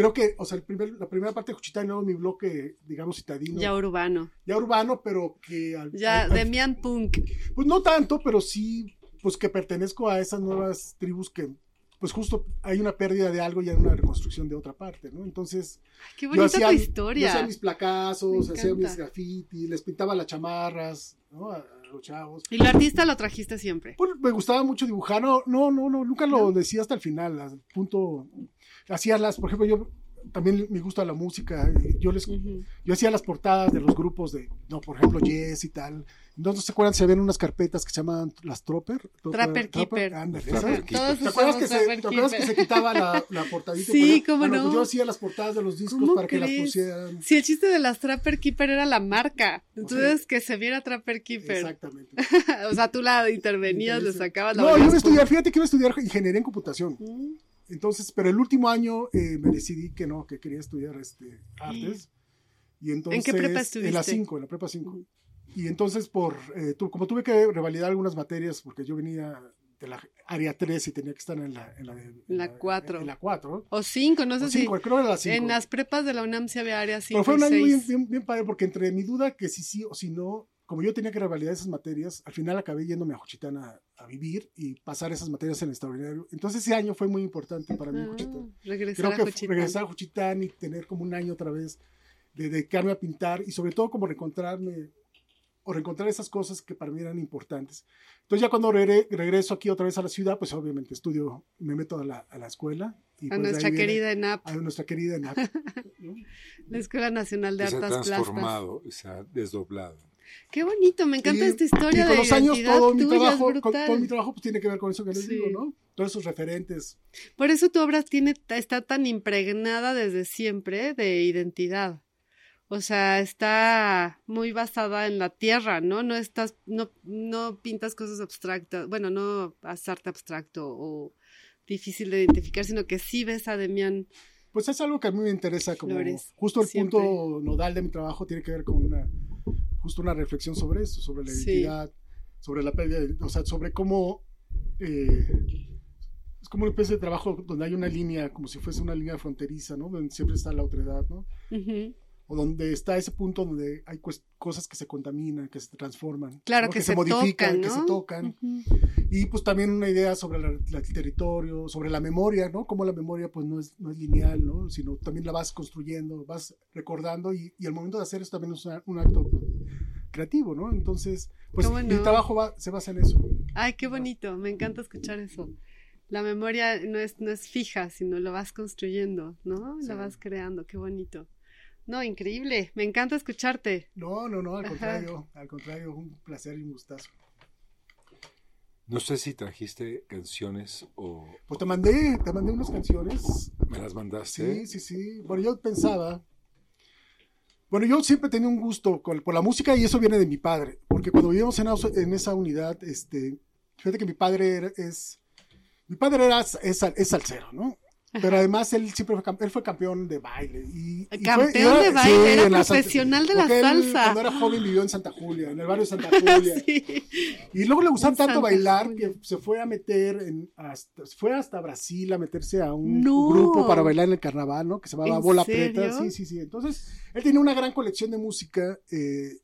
creo que, o sea, el primer, la primera parte de Juchitán y luego mi bloque, digamos, citadino, Ya ya, urbano. urbano, pero que al- Ya, al- al- Demian Punk. pues no tanto, pero sí, pues que pertenezco a esas nuevas tribus que, pues justo hay una pérdida de algo y hay una reconstrucción de otra parte, ¿no? Entonces, Ay, Qué bonita hacía, tu yo historia. hacía mis placazos, hacía mis grafitis, les pintaba las chamarras, ¿no? A los chavos. Y el artista lo trajiste siempre. Pues me gustaba mucho dibujar, no, no, no, no, nunca lo ¿No? decía hasta el final, al punto, hacía las, por ejemplo, yo también me gusta la música, yo les, Ujú. yo hacía las portadas de los grupos de, no, por ejemplo, Yes y tal, entonces se acuerdan si habían unas carpetas que se llamaban las Trapper, Trapper Keeper. ¿Te acuerdas, que se, ¿Te acuerdas que se quitaba la, la portadita? Sí, cómo bueno, no. yo hacía las portadas de los discos ¿Cómo para que las crees? pusieran. Si el chiste de las Trapper Keeper era la marca. Entonces, que se viera Trapper Keeper. Exactamente. o sea, tú la intervenías, le sacabas la No, yo iba a estudiar, fíjate que iba a estudiar ingeniería en computación. pum. Entonces, pero el último año eh, me decidí que no, que quería estudiar este, artes. Y entonces, qué prepa En la estuviste? 5, en la prepa 5. Y entonces, por, eh, tu- como tuve que revalidar algunas materias, porque yo venía de la área 3 y tenía que estar en la, en la, En la cuatro. En la 4. O cinco, no sé O si. cinco, creo que era la 5. En las prepas de la UNAM se había área 5 Pero fue un año bien, 6. bien, bien padre, porque entre mi duda que si sí o si no, como yo tenía que revalidar esas materias, al final acabé yéndome a Juchitán a, a vivir y pasar esas materias en extraordinario. Entonces ese año fue muy importante para mí en Juchitán. Ah, regresar Creo a que Juchitán. regresar a Juchitán y tener como un año otra vez de dedicarme a pintar y sobre todo como reencontrarme o reencontrar esas cosas que para mí eran importantes. Entonces ya cuando regre- regreso aquí otra vez a la ciudad, pues obviamente estudio, me meto a la, a la escuela. Y A pues nuestra viene- querida ENAP, A nuestra querida ENAP. ¿no? la Escuela Nacional de Y se ha Artes Plastas. transformado, y se ha desdoblado. Qué bonito, me encanta Y- esta historia y con de los años todo mi trabajo, con- todo mi trabajo pues tiene que ver con eso que les Sí. digo, ¿no? Todos esos referentes. Por eso tu obra tiene, está tan impregnada desde siempre de identidad. O sea, está muy basada en la tierra, ¿no? No estás, no, no pintas cosas abstractas, bueno, no arte abstracto o difícil de identificar, sino que sí ves a Demián. Pues es algo que a mí me interesa como Flores, justo el siempre. punto nodal de mi trabajo tiene que ver con una justo una reflexión sobre eso, sobre la Sí. identidad, sobre la pérdida, o sea, sobre cómo eh, es como una especie de trabajo donde hay una línea, como si fuese una línea fronteriza, ¿no? Donde siempre está la otredad, ¿no? O donde está ese punto donde hay cosas que se contaminan, que se transforman, Claro, ¿no? que, se, tocan, que se tocan. Y pues también una idea sobre la- la- el territorio, sobre la memoria, ¿no? Cómo la memoria pues no es, no es lineal, ¿no? Sino también la vas construyendo, vas recordando y, y el momento de hacer eso también es una- un acto pues, creativo, ¿no? Entonces, pues bueno. mi trabajo va- se basa en eso. Ay, qué bonito, me encanta escuchar eso. La memoria no es, no es fija, sino lo vas construyendo, ¿no? Sí. La vas creando, qué bonito. No, increíble, me encanta escucharte. No, no, no, al Ajá. contrario, al contrario, un placer y un gustazo. No sé si trajiste canciones o Pues te mandé, te mandé unas canciones. me las mandaste. Sí, sí, sí. Bueno, yo pensaba. Bueno, yo siempre tenía un gusto por la música y eso viene de mi padre. Porque cuando vivíamos en, en esa unidad, este, fíjate que mi padre era- es. Mi padre era, es, es ¿no? Pero además él siempre fue, él fue campeón de baile. Y, campeón de baile, era profesional de la salsa. cuando era joven vivió en Santa Julia, en el barrio de Santa Julia. Y luego le gustaba tanto bailar que se fue a meter, en, hasta, fue hasta Brasil a meterse a un grupo para bailar en el carnaval, ¿no? Que se llamaba Bola Preta. Sí, sí, sí. Entonces, él tenía una gran colección de música. Eh,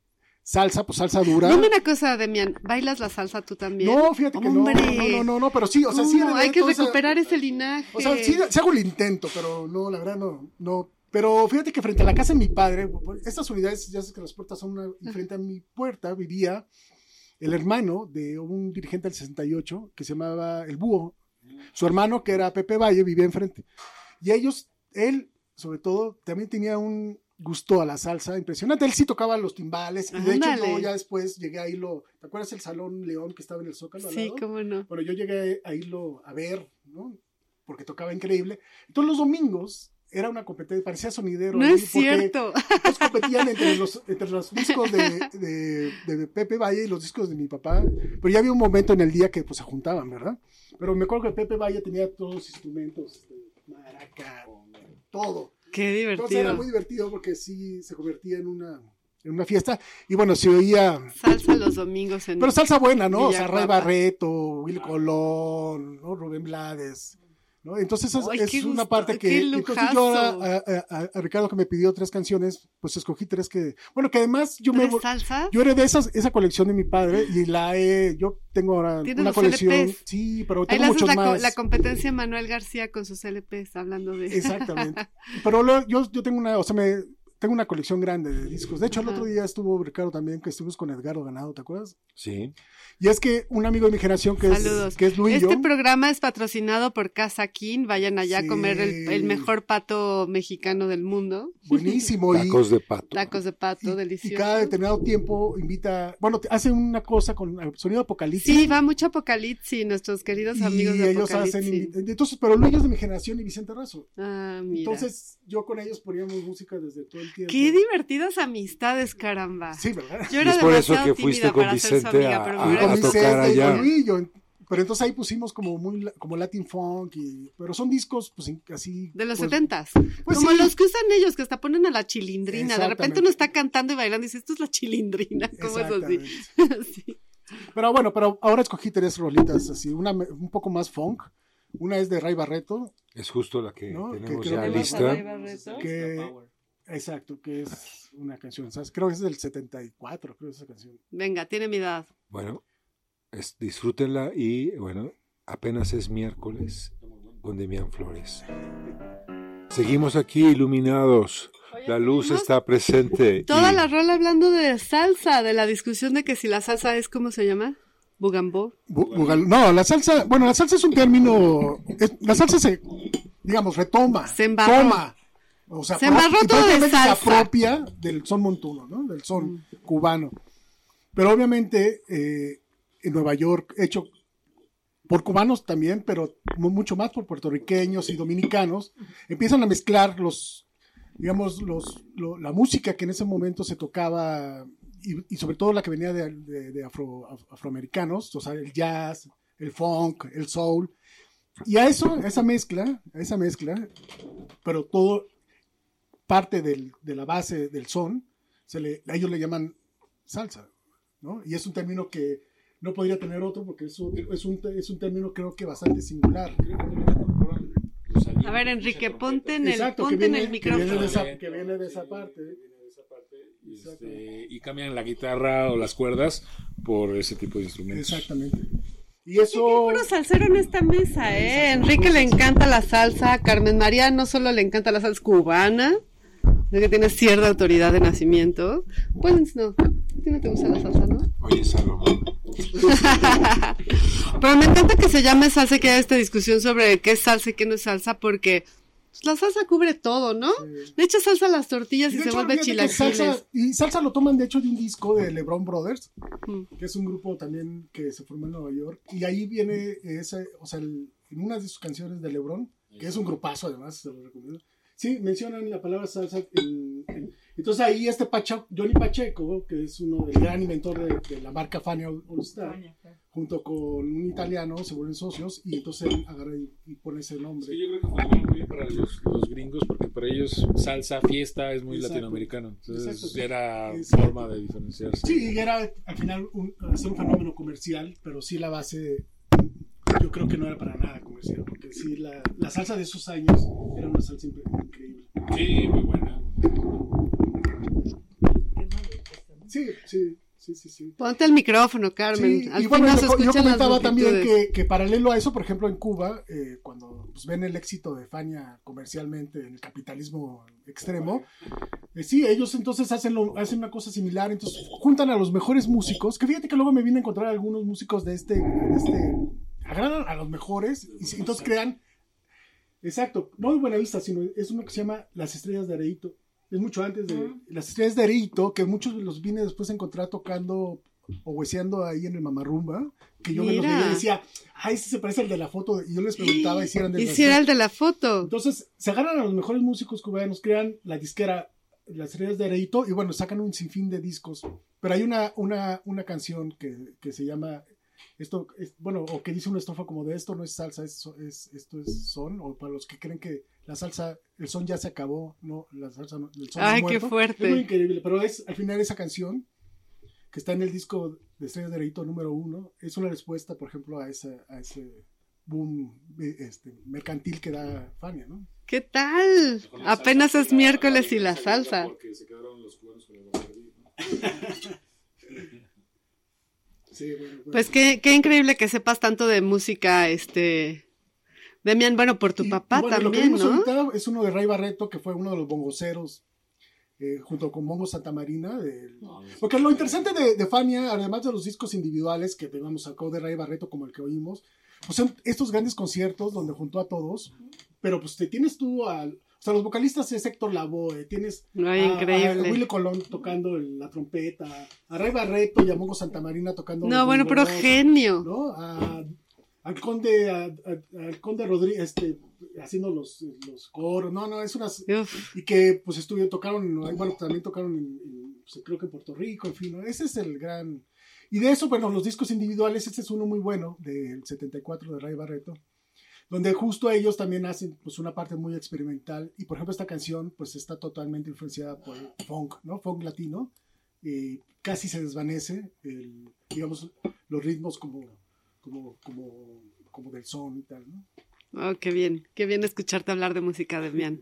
Salsa, pues salsa dura. Dime una cosa, Demian, ¿bailas la salsa tú también? No, fíjate que no, no, no, no, pero sí, o sea, sí. hay que recuperar ese linaje. O sea, sí, hago el intento, pero no, la verdad no, no. Pero fíjate que frente a la casa de mi padre, estas unidades, ya sabes que las puertas son una, y frente a mi puerta vivía el hermano de un dirigente del 68 que se llamaba El Búho. Su hermano, que era Pepe Valle, vivía enfrente. Y ellos, él, sobre todo, también tenía un, gustó a la salsa, impresionante. Él sí tocaba los timbales, y de hecho yo ya después llegué a irlo, ¿te acuerdas el Salón León que estaba en el Zócalo? Sí, cómo no. Bueno, yo llegué a irlo a ver, ¿no? Porque tocaba increíble. Entonces los domingos era una competencia, parecía sonidero. No es cierto. Todos competían entre los, entre los discos de, de, Pepe Valle y los discos de mi papá, pero ya había un momento en el día que pues se juntaban, ¿verdad? Pero me acuerdo que Pepe Valle tenía todos los instrumentos, este, maraca, todo. Qué divertido. Entonces era muy divertido porque sí se convertía en una, en una fiesta. Y bueno, se oía. Salsa los domingos en. Pero salsa buena, ¿no? o sea, Ray Barreto, Will Colón, ¿no? Rubén Blades. Entonces es, una parte que... Entonces yo a, a, Ricardo que me pidió tres canciones, pues escogí tres que... Bueno, que además yo me... salsa? Yo era de esas, esa colección de mi padre y la he... Yo tengo ahora una colección... Sí, pero tengo muchos la, más. la competencia Manuel García con sus LPs, hablando de... Exactamente. pero yo, yo tengo una... O sea, me, tengo una colección grande de discos. De hecho, el otro día estuvo Ricardo también, que estuvimos con Edgardo Ganado, ¿te acuerdas? Sí. Y es que un amigo de mi generación que es, que es Luis Este programa es patrocinado por Casa King. Vayan allá a comer el, mejor pato mexicano del mundo. Buenísimo. Tacos de pato. Tacos de pato, delicioso. Y cada determinado tiempo invita, bueno, hace una cosa con sonido apocalipsis. Sí, va mucho apocalipsis, nuestros queridos amigos de ellos hacen, entonces, pero Luis es de mi generación y Vicente Razo. Ah, mira. Entonces, yo con ellos poníamos música desde todo el tiempo. Qué divertidas amistades, caramba. Sí, ¿verdad? Yo era es por eso que fuiste con Vicente a, a, tocar allá. pero entonces ahí pusimos como muy como Latin Funk, y, pero son discos pues así. De los pues, setentas. Pues como los que usan ellos, que hasta ponen a la chilindrina. De repente uno está cantando y bailando y dice, esto es la chilindrina. ¿Cómo es así? sí. Pero bueno, pero ahora escogí tres rolitas así, una un poco más funk. Una es de Ray Barreto. Es justo la que tenemos ya lista. Que, exacto, que es una canción. ¿sabes? Creo que es del 74, creo que es esa canción. Venga, tiene mi edad. Bueno, disfrútenla y bueno, apenas es miércoles con Demian Flores. Seguimos aquí iluminados. la luz está presente. Toda la rola hablando de salsa, de la discusión de que si la salsa es, ¿cómo se llama? Bugambó. no, la salsa, bueno, la salsa es un término, la salsa se, digamos, retoma, se embarró. toma, o sea, se embarró todo de salsa. propia del son montuno, ¿no? Del son mm. cubano. Pero obviamente, eh, en Nueva York, hecho por cubanos también, pero mucho más por puertorriqueños y dominicanos, empiezan a mezclar los, digamos, los, la música que en ese momento se tocaba, y, sobre todo la que venía de, afroamericanos, o sea, el jazz, el funk, el soul, y a eso, a esa mezcla, a esa mezcla, pero todo parte de la base del son, se le, a ellos le llaman salsa, ¿no? Y es un término que no podría tener otro porque es un, es un, es un término creo que bastante singular. A ver, Enrique, ponte en el, ponte en el micrófono. Que viene de esa, que viene de esa parte. Este, y cambian la guitarra o las cuerdas por ese tipo de instrumentos. Exactamente. Y eso. puro salsero en esta mesa, ¿eh? Enrique le encanta la salsa. Carmen María no solo le encanta la salsa cubana, sino que tiene cierta autoridad de nacimiento. Pues no, a ti no te gusta la salsa, ¿no? Oye, Salomón. Pero me encanta que se llame salsa y que haya esta discusión sobre qué es salsa y qué no es salsa, porque pues, la salsa cubre todo, ¿no? Le echas salsa a las tortillas y, se vuelve chilaquiles. y salsa lo toman, de hecho, de un disco de LeBron Brothers, que es un grupo también que se formó en Nueva York. Y ahí viene ese, o sea, en una de sus canciones de LeBron, que es un grupazo además, se lo recomiendo. Sí, mencionan la palabra salsa en, Entonces ahí este Pacha, Johnny Pacheco, que es uno del gran inventor de, de la marca Fania All Star, junto con un italiano, se vuelven socios y entonces él agarra y, y pone ese nombre. Sí, yo creo que fue muy bien para los, los gringos porque para ellos salsa, fiesta es muy Exacto. latinoamericano. Entonces Exacto. era forma de diferenciarse. Sí, y era al final un, hacer un fenómeno comercial, pero sí la base, yo creo que no era para nada comercial, porque sí, la, la salsa de esos años era una salsa incre- increíble. Sí, muy buena. Sí, sí, sí, sí. sí. Ponte el micrófono, Carmen. Sí, Al y bueno, yo, comentaba también que, que paralelo a eso, por ejemplo, en Cuba, eh, cuando pues, ven el éxito de Fania comercialmente en el capitalismo extremo, eh, sí, ellos entonces hacen, lo- hacen una cosa similar, entonces juntan a los mejores músicos, que fíjate que luego me vine a encontrar algunos músicos de este, de este agarran a los mejores y entonces crean, exacto, no de Buena Vista, sino es uno que se llama Las Estrellas de Areito. Es mucho antes de Las Estrellas de Areito, que muchos los vine después a encontrar tocando o hueseando ahí en el Mamarrumba, que yo me los Mira. veía y decía, ay, ese se parece al de la foto, y yo les preguntaba y si eran de Y si era el de la foto. entonces, se agarran a los mejores músicos cubanos, crean la disquera Las Estrellas de Areito y bueno, sacan un sinfín de discos. Pero hay una, una, una canción que, que se llama, esto es- bueno, o que dice una estrofa como de esto no es salsa, es, es- esto es son, o para los que creen que la salsa, el son ya se acabó, no, la salsa no, el son Ay, qué muerto. fuerte. Es muy increíble, pero es al final esa canción que está en el disco de Estrellas de Areito número uno, es una respuesta, por ejemplo, a, esa, a ese boom eh, este, mercantil que da Fania, ¿no? ¿Qué tal? Apenas es miércoles y la salsa. Porque se quedaron los cubanos con el ¿no? Sí, bueno, bueno. Pues qué, qué increíble que sepas tanto de música, este... Demian, bueno, por tu Y- papá bueno, lo que también, vimos ¿no? ahorita es uno de Ray Barreto, que fue uno de los bongoceros, eh, junto con Mongo Santa Marina. del- Porque lo interesante de, de Fania, además de los discos individuales que digamos sacó de Ray Barreto, como el que oímos, pues son estos grandes conciertos donde juntó a todos, pero pues te tienes tú al... O sea, los vocalistas es Héctor Lavoe, tienes Ay, a, increíble. a Willy Colón tocando el- la trompeta, a Ray Barreto y a Mongo Santa Marina tocando... No, bueno, pero genio. ¿no? A- al conde, a- al conde Rodríguez, este, haciendo los, los coros, no, no, es unas, Uf, y que pues estuvieron, tocaron, bueno, también tocaron en, en, pues, creo que en Puerto Rico, en fin, ¿no? ese es el gran, y de eso, bueno, los discos individuales, este es uno muy bueno, del 74 de Ray Barreto, donde justo ellos también hacen pues una parte muy experimental, y por ejemplo esta canción pues está totalmente influenciada por el funk, ¿no? Funk latino, y casi se desvanece, el, digamos, los ritmos como, como, como, como del son y tal, ¿no? oh, qué bien, qué bien escucharte hablar de música, Demian.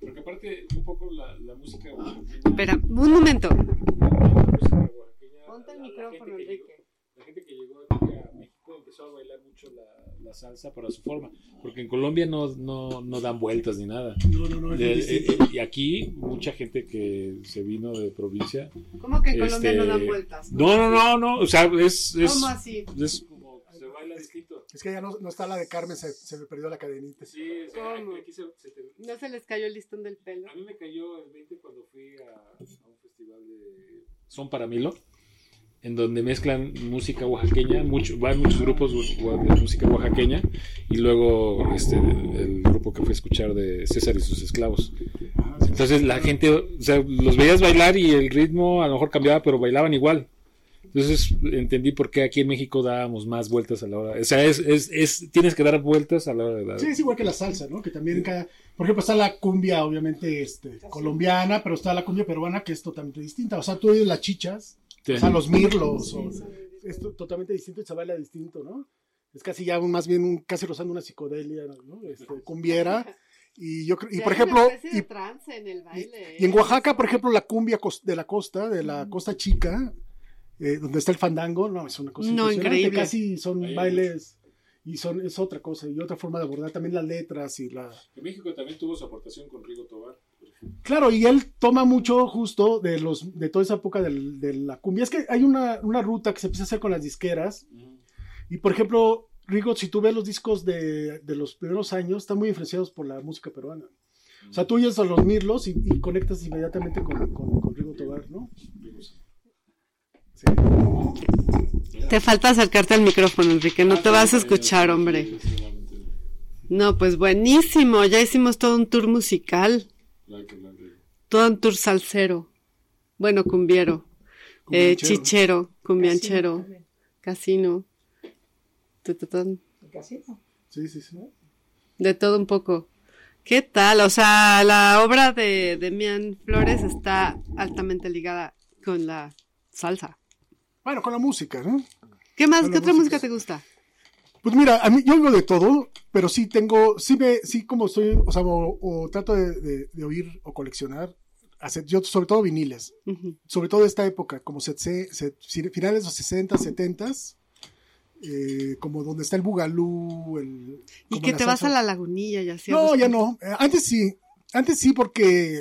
Porque aparte, un poco la, la música oaxaqueña. Espera, un momento. la música oaxaqueña, Ponte el la- la micrófono, Enrique. llegó- La gente que llegó aquí a México empezó a bailar mucho la, la salsa para su forma. Porque en Colombia no, no, no dan vueltas ni nada. No, no, no, es Eh, distinto. eh, y aquí, mucha gente que se vino de provincia. ¿Cómo que en Este, Colombia no dan vueltas? No, no, no, no. O sea, es. es ¿Cómo así? Es como se baila distinto. Es que ya no, no está la de Carmen, se, se me perdió la cadenita. Sí, o sea, ¿Cómo? aquí se, se te- ¿No se les cayó el listón del pelo? A mí me cayó el 20 cuando fui a, a un festival de Son para Milo, en donde mezclan música oaxaqueña, mucho, van muchos grupos de música oaxaqueña, y luego este, el grupo que fui a escuchar de César y sus esclavos. Entonces la gente, o sea, los veías bailar y el ritmo a lo mejor cambiaba, pero bailaban igual. Entonces entendí por qué aquí en México dábamos más vueltas a la hora. O sea, es, es, es- tienes que dar vueltas a la hora de dar. Sí, es igual que la salsa, ¿no? Que también cada, por ejemplo, está la cumbia, obviamente, este, colombiana, pero está la cumbia peruana que es totalmente distinta. O sea, tú oyes las chichas, Sí. o sea, los mirlos, o, es to- totalmente distinto y se baila distinto, ¿no? Es casi ya un- más bien un, casi rozando una psicodelia, ¿no? Este, cumbiera. Y yo creo, y por ejemplo, especie de y, trance en el baile. y en ¿eh? Oaxaca, por ejemplo, la cumbia de la costa, de la costa chica, eh, donde está el fandango, no, es una cosa No, increíble. Casi son Ahí bailes y son es otra cosa y otra forma de abordar también las letras y la En México también tuvo su aportación con Rigo Tobar. Claro y él toma mucho justo de los de toda esa época del- de la cumbia es que hay una, una ruta que se empieza a hacer con las disqueras y por ejemplo Rigo si tú ves los discos de, de los primeros años están muy influenciados por la música peruana o sea tú oyes a los Mirlos y, y conectas inmediatamente con, con, con Rigo Tobar ¿no? Sí. Te falta acercarte al micrófono, Enrique. No te vas a escuchar, hombre. No, pues buenísimo. Ya hicimos todo un tour musical. Todo un tour salsero, bueno, cumbiero, eh, chichero, cumbianchero, casino, tututún, Sí, sí, sí. de todo un poco. ¿Qué tal? O sea, la obra de Demian Flores está altamente ligada con la salsa. Bueno, con la música, ¿no? ¿Qué más? Con ¿Qué otra música música. te gusta? Pues mira, a mí yo oigo de todo, pero sí tengo, sí me, sí como estoy, o sea, o, o trato de, de- de oír o coleccionar, hacer, yo sobre todo viniles, sobre todo de esta época, como se, se- se- finales de los 60, 70, eh, como donde está el bugalú, el... Y que te vas a la lagunilla y así. No, ya no. Eh, Antes sí, antes sí porque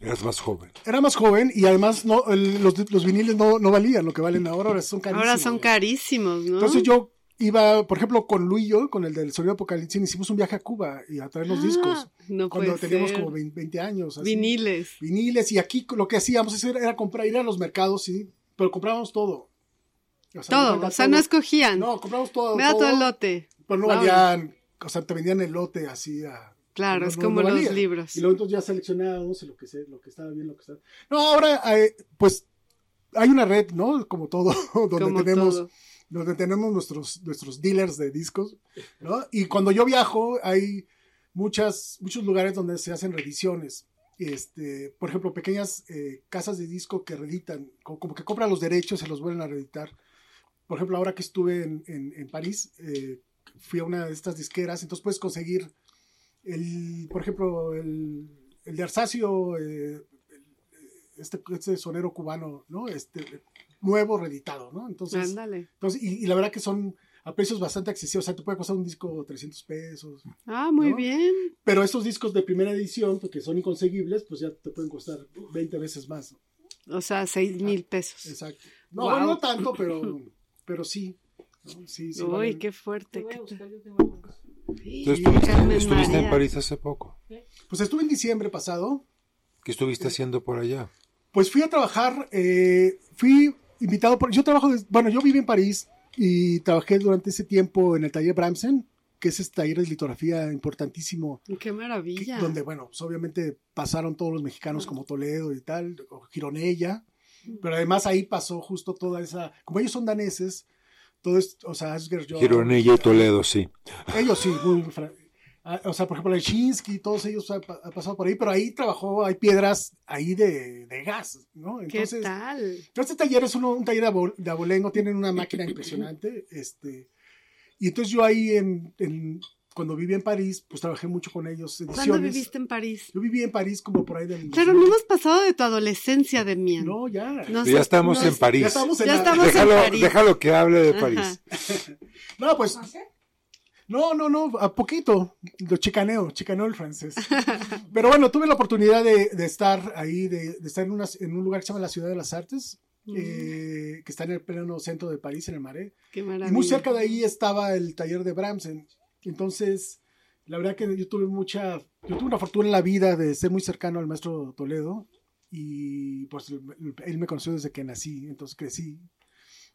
Eras más joven. era más joven y además no, el- los, los viniles no, no valían lo que valen ahora, ahora son carísimos. Ahora son carísimos, ¿no? Entonces yo iba, por ejemplo, con Luis y yo, con el del Sonido Apocalipsis, hicimos un viaje a Cuba y a traer los Ah, discos. No Cuando teníamos ser. como 20, 20 años. así. Viniles. Viniles. Y aquí lo que hacíamos era, era comprar, ir a los mercados, sí, pero comprábamos todo. O sea, Todo, o sea, no escogían. No, compramos todo. Me da todo el lote. Pero no Wow. valían, o sea, te vendían el lote así a... Claro, no- es no- como no los libros. Y luego entonces ya seleccionábamos lo que, sé, lo que estaba bien, lo que estaba... No, ahora, eh, pues, hay una red, ¿no? Como todo, donde Como tenemos... todo. Donde tenemos nuestros, nuestros dealers de discos, ¿no? Y cuando yo viajo, hay muchas, muchos lugares donde se hacen reediciones. Este, por ejemplo, pequeñas eh, casas de disco que reeditan, co- como, que compran los derechos y se los vuelven a reeditar. Por ejemplo, ahora que estuve en, en- en París, eh, fui a una de estas disqueras, entonces puedes conseguir el, por ejemplo, el, el de Arsacio, eh, este, este sonero cubano, ¿no? Este, nuevo reeditado, ¿no? Entonces, Ándale. entonces, y, y la verdad que son a precios bastante accesibles. O sea, te puede costar un disco 300 pesos. Ah, muy ¿no? bien. Pero estos discos de primera edición, porque son inconseguibles, pues ya te pueden costar 20 veces más. O sea, seis mil pesos. Exacto. No, Wow. bueno, no tanto, pero, pero sí. ¿no? Sí, sí. Uy, valen. qué fuerte. qué tal. ¿Tú Sí, estuviste, en. París hace poco? Pues estuve en diciembre pasado. ¿Qué estuviste haciendo por allá? Pues fui a trabajar, eh, fui invitado por... Yo trabajo, bueno, yo viví en París y trabajé durante ese tiempo en el taller Bramsen, que es este taller de litografía importantísimo Qué que- maravilla. donde, bueno, pues, obviamente pasaron todos los mexicanos como Toledo y tal, o Gironella, pero además ahí pasó justo toda esa, como ellos son daneses, todo esto, o sea, Asger Gironella y Toledo, sí. ellos sí, muy, o sea, por ejemplo, Lechinsky, todos ellos han, han pasado por ahí, pero ahí trabajó, hay piedras ahí de, de gas, ¿no? ¿Qué Entonces, tal? este taller es uno- un taller de, abol- de abolengo, tienen una máquina impresionante, este, y entonces yo ahí en, en- cuando viví en París, pues trabajé mucho con ellos, ¿Cuándo viviste en París? Yo viví en París como por ahí del... Claro, no hemos pasado de tu adolescencia, Demian. No, ya. No ya estamos no en sé- París. Ya estamos en Ya la- estamos en déjalo, París. déjalo que hable de. París. No, pues... No, no, no, a poquito. Lo chicaneo, chicaneo el francés. Pero bueno, tuve la oportunidad de, de estar ahí, de, de estar en, una- en un lugar que se llama la Ciudad de las Artes, eh, que está en el pleno centro de París, en el Marais. Qué maravilla. Y muy cerca de ahí estaba el taller de Bramsen. Entonces, la verdad que yo tuve mucha, yo tuve una fortuna en la vida de ser muy cercano al maestro Toledo y pues él- me conoció desde que nací, entonces crecí.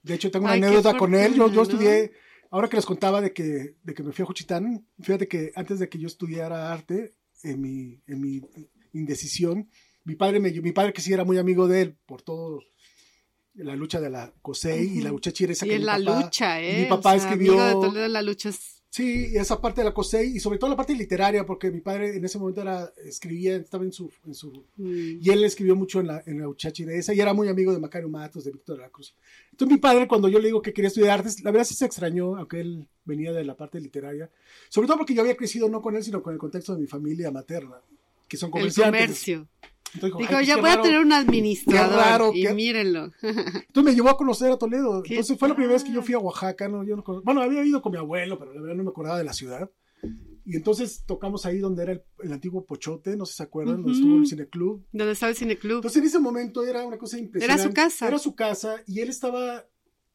De hecho, tengo una Ay, anécdota con él. Yo, ¿no? estudié, ahora que les contaba de que, de que me fui a Juchitán, fíjate que antes de que yo estudiara arte, en mi, en mi indecisión, mi padre, me, mi padre que sí era muy amigo de él por todo la lucha de la COSEI y la lucha chiresa Y que en mi la papá- lucha, ¿eh? mi papá O sea, escribió amigo de Toledo la lucha es... Sí, esa parte de la COSEI y sobre todo la parte literaria, porque mi padre en ese momento era, escribía, estaba en su, en su Mm. y él escribió mucho en la, en la uchachiresa y era muy amigo de Macario Matos, de Víctor de la Cruz. Entonces mi padre, cuando yo le digo que quería estudiar artes, la verdad sí se extrañó, aunque él venía de la parte literaria, sobre todo porque yo había crecido no con él, sino con el contexto de mi familia materna, que son El comerciantes. comercio. Entonces, Dijo, "Ay, pues, ya voy a raro". tener un administrador. Qué raro, y qué- mírenlo. Entonces me llevó a conocer a Toledo. ¿Qué Entonces fue la primera vez que yo fui a Oaxaca. ¿no? Yo no cono- bueno, había ido con mi abuelo, pero la verdad no me acordaba de la ciudad. Y entonces tocamos ahí donde era el, el antiguo Pochote, no sé si se acuerdan, donde Ujú. estuvo el cineclub. ¿Dónde estaba el cineclub? Entonces en ese momento era una cosa impresionante. Era su casa. Era su casa y él estaba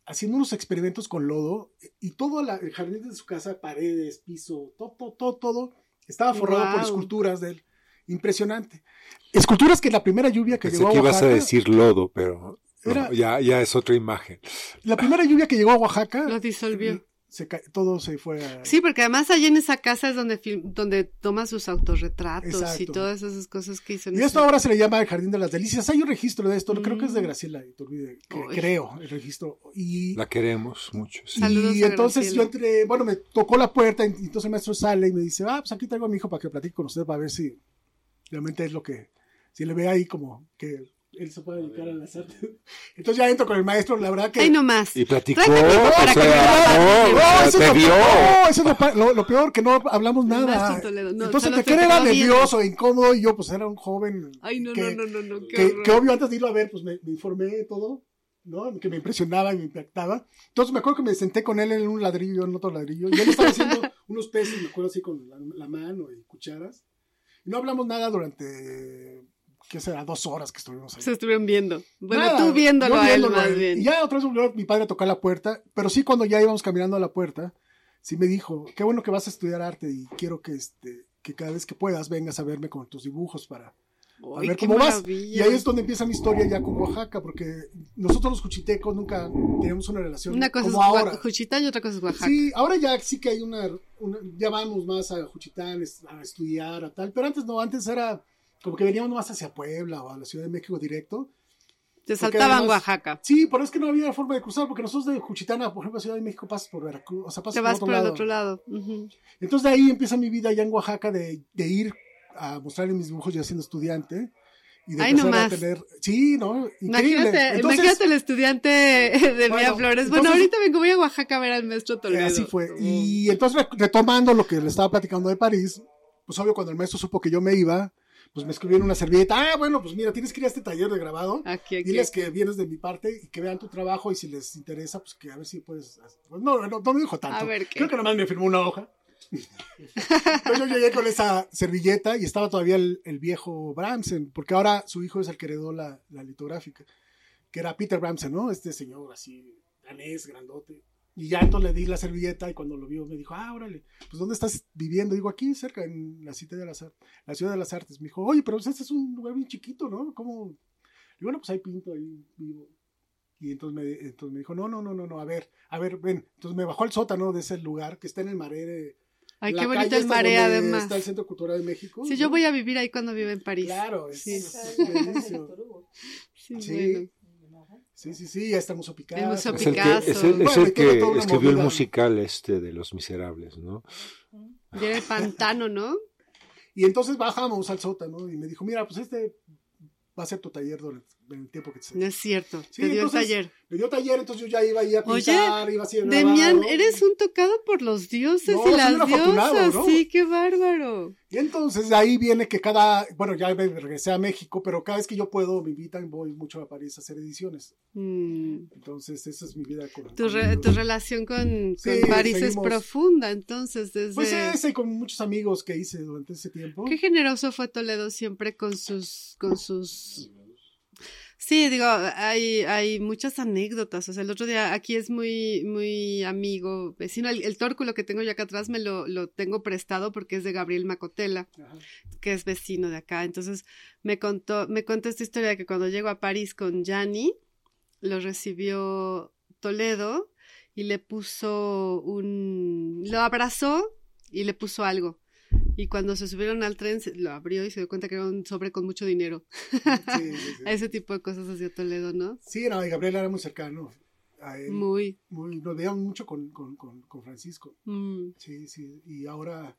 haciendo unos experimentos con lodo y todo la- el jardín de su casa, paredes, piso, todo, todo, todo, todo estaba forrado por Guau. esculturas de él. Impresionante. Esculturas que la primera lluvia que Pensé llegó a que ibas Oaxaca, a decir lodo, pero no, Era- ya, ya es otra imagen. la primera lluvia que llegó a Oaxaca Lo disolvió. se todo se fue a... Sí, porque además allí en esa casa es donde, film- donde toma sus autorretratos y Exacto. todas esas cosas que hizo. Y ese- esto ahora se le llama el Jardín de las Delicias. Hay un registro de esto, creo que es de Mm. Graciela Iturbide, que- creo, el registro. Y, La queremos mucho. sí. Saludos y entonces Graciela. yo entré, bueno, me tocó la puerta, y entonces el maestro sale y me dice, ah, pues aquí traigo a mi hijo para que platique con usted, para ver si realmente es lo que, si le ve ahí como que él se puede dedicar a las artes. Entonces ya entro con el maestro, la verdad que... Ay, no más. Y platicó, o sea, no, eso te es lo vio. no, eso es lo, lo- lo peor, que no hablamos nada. No, Entonces te quedé era nervioso, e incómodo, y yo pues era un joven Ay, no, que, no, no, no, no, qué que, que obvio antes de irlo a ver, pues me, me informé de todo, ¿no? Que me impresionaba y me impactaba. Entonces me acuerdo que me senté con él en un ladrillo, yo en otro ladrillo, y él estaba haciendo unos peces, me acuerdo así con la, la mano y cucharas. Y no hablamos nada durante, ¿qué será? Dos horas que estuvimos ahí. Se estuvieron viendo. Bueno, Nada, tú viéndolo a él más bien. Y ya otra vez volvió mi padre a tocar la puerta, pero sí cuando ya íbamos caminando a la puerta, sí me dijo, qué bueno que vas a estudiar arte y quiero que este que cada vez que puedas vengas a verme con tus dibujos para a ver cómo vas. Y ahí es donde empieza mi historia ya con Oaxaca, porque nosotros los juchitecos nunca teníamos una relación Una cosa como es ahora. Juchitán y otra cosa es Oaxaca. Sí, ahora ya sí que hay una, una- ya vamos más a Juchitán a estudiar, a tal, pero antes no, antes era como que veníamos más hacia Puebla o a la Ciudad de México directo. Te saltaban Oaxaca. Sí, pero es que no había forma de cruzar, porque nosotros de Juchitana, por ejemplo, Ciudad de México, pasas por Veracruz, o sea, pasas Te vas por por otro el lado. otro lado. Entonces de ahí empieza mi vida ya en Oaxaca de, de ir a mostrarle mis dibujos ya siendo estudiante. Y de Ay, empezar no a tener. Sí, ¿no? Increíble. Imagínate, Entonces, imagínate el estudiante de Bueno, Mía Flores. Bueno, entonces- ahorita vengo, voy a Oaxaca a ver al maestro eh, Toledo. así fue. Y entonces re- retomando lo que le estaba platicando de París, pues obvio cuando el maestro supo que yo me iba, pues me escribió en una servilleta, ah, bueno, pues mira, tienes que ir a este taller de grabado. Aquí, aquí. Diles que vienes de mi parte y que vean tu trabajo y si les interesa, pues que a ver si puedes. Pues no, no, no me dijo tanto. A ver qué. Creo que nomás me firmó una hoja. Entonces yo llegué con esa servilleta y estaba todavía el, viejo Bramsen, porque ahora su hijo es el que heredó la, litográfica, que era Peter Bramsen, ¿no? Este señor así, danés, grandote. Y ya entonces le di la servilleta y cuando lo vio me dijo, ah, órale, pues ¿dónde estás viviendo? Digo, aquí cerca, en la, cita de las, la ciudad de las artes. Me dijo, oye, pero este es un lugar bien chiquito, ¿no? ¿Cómo? Y bueno, pues ahí pinto, ahí vivo. Y entonces me, entonces me dijo, no, no, no, no, no, a ver, a ver, ven. Entonces me bajó al sótano de ese lugar que está en el Maré. Ay, la qué bonito el esta mare, donde además. Está el Centro Cultural de México. Sí, ¿no? yo voy a vivir ahí cuando viva en París. Claro, es, Sí. es. Sí, Sí. bueno. Sí, sí, sí, ya está el Museo Picasso. El Es el que, es el, es Bueno, el que escribió el musical este de Los Miserables, ¿no? Y era el pantano, ¿no? Y entonces bajamos al sótano y me dijo, mira, pues este va a ser tu taller durante el tiempo que te No es cierto. Sí, dio entonces, taller. Me dio taller, entonces yo ya iba ahí a Oye, pintar, iba así Demian, ¿no? eres un tocado por los dioses No, y las diosas. ¿no? Sí, qué bárbaro. Y entonces de ahí viene que cada, bueno, ya me regresé a México, pero cada vez que yo puedo, me invitan, voy mucho a París a hacer ediciones. Mm. Entonces, esa es mi vida con... Tu, re- relación con, Sí, con París es profunda, entonces, desde... Pues ese y con muchos amigos que hice durante ese tiempo. Qué generoso fue Toledo siempre con sus, con sus. Sí, digo, hay, hay muchas anécdotas. O sea, el otro día aquí es muy, muy amigo, vecino. El, el tórculo que tengo yo acá atrás me lo, lo tengo prestado porque es de Gabriel Macotela, Ajá. que es vecino de acá. Entonces me contó, me contó esta historia de que cuando llegó a París con Gianni, lo recibió Toledo y le puso un, lo abrazó y le puso algo. Y cuando se subieron al tren, se- lo abrió y se dio cuenta que era un sobre con mucho dinero. Sí, sí, sí. Ese tipo de cosas hacía Toledo, ¿no? Sí, no, y Gabriel era muy cercano a él. Muy. Muy, nos veíamos mucho con, con, con, con Francisco. mm. Sí, sí. Y ahora.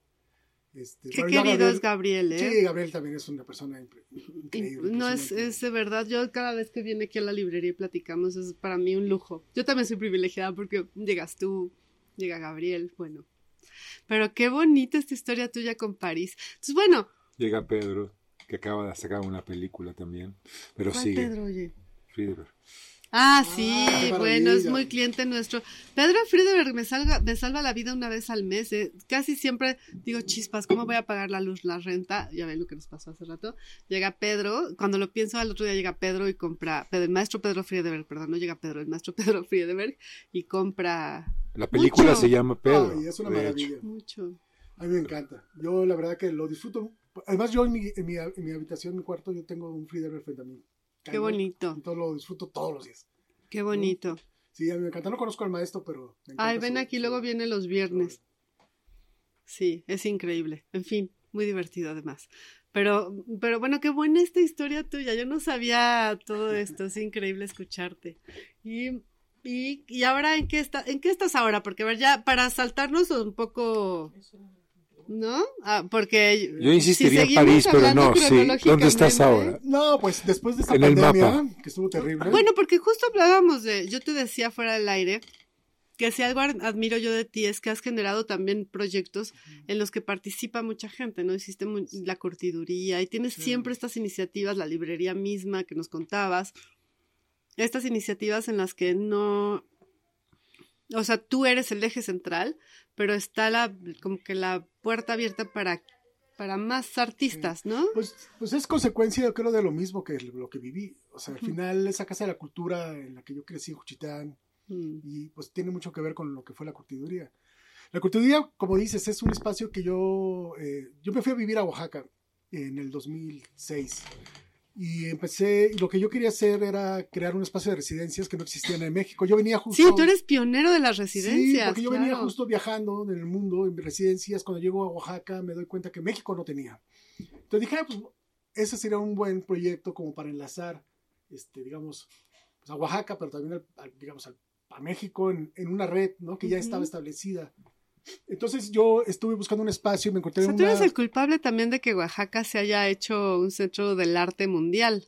Este, Qué querido es Gabriel, ¿eh? Sí, Gabriel también es una persona increíble. No es, es de verdad, yo cada vez que viene aquí a la librería y platicamos es para mí un lujo. Yo también soy privilegiada porque llegas tú, llega Gabriel, bueno. Pero qué bonita esta historia tuya con París. Entonces, bueno, Llega Pedro, que acaba de sacar una película también, pero ¿cuál sigue. Pedro, oye? Friedberg. Ah, sí, qué bueno, es muy cliente nuestro. Pedro Friedeberg me, salga, me salva la vida una vez al mes. eh. Casi siempre digo, chispas, ¿cómo voy a pagar la luz, la renta? Ya ven lo que nos pasó hace rato. Llega Pedro, cuando lo pienso al otro día llega Pedro y compra, Pedro, el maestro Pedro Friedeberg, perdón, no llega Pedro, el maestro Pedro Friedeberg y compra La película Mucho. se llama Pedro. Ay, es una hecho. maravilla. mucho. A mí me encanta. Yo la verdad que lo disfruto. Además, yo en mi, en mi, en mi habitación, en mi cuarto, yo tengo un Friedrich frente a mí. Qué bonito, Entonces lo disfruto todos los días. qué bonito. Sí, a mí me encanta. No conozco al maestro, pero. me encanta Ay, ven su- aquí, su- luego viene los viernes. Sí, es increíble. En fin, muy divertido además. Pero, pero bueno, qué buena esta historia tuya. Yo no sabía todo esto. Es increíble escucharte. Y, y, y ahora, ¿en qué, está, ¿en qué estás ahora? Porque, a ver, ya para saltarnos un poco... ¿No? Ah, porque... Yo insistiría en seguimos París, pero hablando no, sí. ¿Dónde estás ahora? No, pues después de esta En el pandemia, mapa. que estuvo terrible. Bueno, porque justo hablábamos de, yo te decía fuera del aire, que si algo ad- admiro yo de ti es que has generado también proyectos en los que participa mucha gente, ¿no? Hiciste mu- la curtiduría y tienes siempre estas iniciativas, la librería misma que nos contabas, estas iniciativas en las que no, o sea, tú eres el eje central, pero está la, como que la puerta abierta para, para más artistas, ¿no? Pues, pues es consecuencia, yo creo, de lo mismo que lo que viví. O sea, al final, esa casa de la cultura en la que yo crecí en Juchitán, Mm. y pues tiene mucho que ver con lo que fue la curtiduría. La curtiduría, como dices, es un espacio que yo, eh, yo me fui a vivir a Oaxaca en el 2006 y empecé, y lo que yo quería hacer era crear un espacio de residencias que no existían en México. Yo venía justo... Sí, tú eres pionero de las Sí, residencias. porque yo venía claro. justo viajando en el mundo, en residencias. Cuando llego a Oaxaca me doy cuenta que México no tenía. Entonces dije, ah, pues ese sería un buen proyecto como para enlazar, este, digamos, pues, a Oaxaca, pero también, al- al- digamos, al- a México en, en una red, ¿no? Que ya Ujú. estaba establecida. Entonces yo estuve buscando un espacio y me O encontré sea, tú eres el culpable también de que Oaxaca se haya hecho un centro del arte mundial.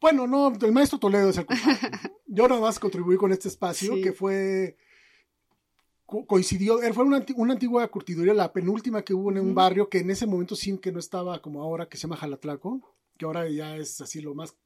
Bueno, no, el maestro Toledo es el culpable. Yo nada más contribuí con este espacio Sí. que fue co- coincidió, eh, fue una, una antigua curtiduría, la penúltima que hubo en un barrio que en ese momento sí que no estaba como ahora, que se llama Jalatlaco, que ahora ya es así lo más...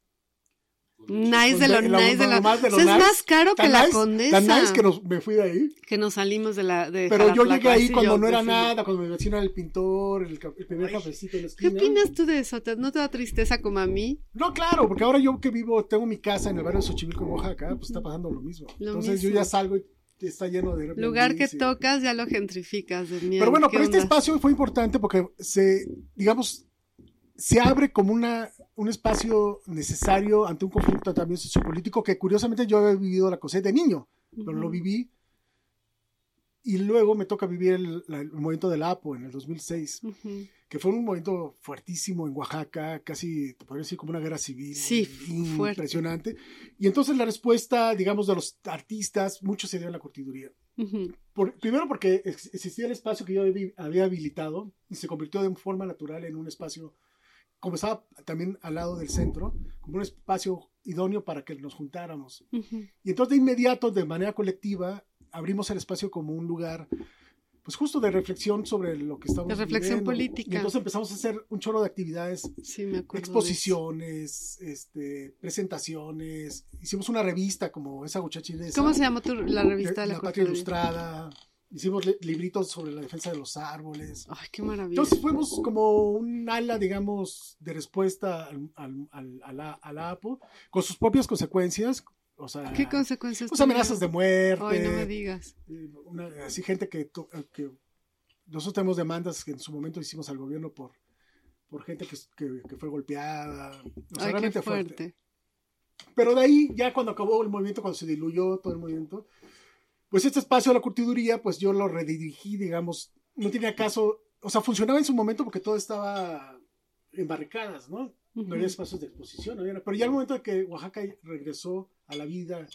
Nice de lo Pues, lo- nice de lo la... más de lo o sea, es nice, más caro que la nice- condesa. Tan nice que nos, me fui de ahí. que nos salimos de la... De Pero yo llegué ahí cuando no era fui. nada, cuando mi vecino era el pintor, el, primer Ay, cafecito en la ¿Qué esquina. opinas tú de eso? ¿Te- ¿No te da tristeza como a mí? No, claro, porque ahora yo que vivo, tengo mi casa en el barrio de Xochimilco, en Oaxaca, pues está pasando lo mismo. Lo Entonces yo ya salgo y está lleno de... Lugar que y- tocas ya lo gentrificas de miedo. Pero bueno, ¿Qué pero este espacio fue importante porque se, digamos, se abre como una, un espacio necesario ante un conflicto también sociopolítico que curiosamente yo había vivido la cosa de niño, pero lo viví y luego me toca vivir el, el movimiento del APO en el 2006, Ujú. que fue un movimiento fuertísimo en Oaxaca, casi, te podría decir, como una guerra civil. Sí, fuerte. impresionante. Y entonces la respuesta, digamos, de los artistas, mucho se dio en la curtiduría. Ujú. Por- primero porque ex- existía el espacio que yo habí- había habilitado y se convirtió de forma natural en un espacio, como estaba también al lado del centro, como un espacio idóneo para que nos juntáramos. Ujú. Y entonces de inmediato, de manera colectiva, abrimos el espacio como un lugar, pues justo de reflexión sobre lo que estamos De reflexión viviendo. política. Y entonces empezamos a hacer un chorro de actividades Sí, me de exposiciones, este, presentaciones. Hicimos una revista como esa muchacha ¿Cómo se llama tu, la revista de la, La Patria? Ilustrada. Hicimos li- libritos sobre la defensa de los árboles. Ay, qué maravilla. Entonces fuimos como un ala, digamos, de respuesta al, al- al- a, la, a la APO, con sus propias consecuencias. O sea, ¿Qué consecuencias? pues amenazas de muerte. Ay, no me digas. eh, una- así gente que, eh, que nosotros tenemos demandas que en su momento hicimos al gobierno por, por gente que, que- que fue golpeada. O sea, Ay, qué realmente fuerte. Pero de ahí, ya cuando acabó el movimiento, cuando se diluyó todo el movimiento, pues este espacio de la curtiduría, pues yo lo redirigí, digamos, no tenía caso, o sea, funcionaba en su momento porque todo estaba en barricadas, ¿no? No había espacios de exposición, no había- pero ya el momento de que Oaxaca regresó a la vida,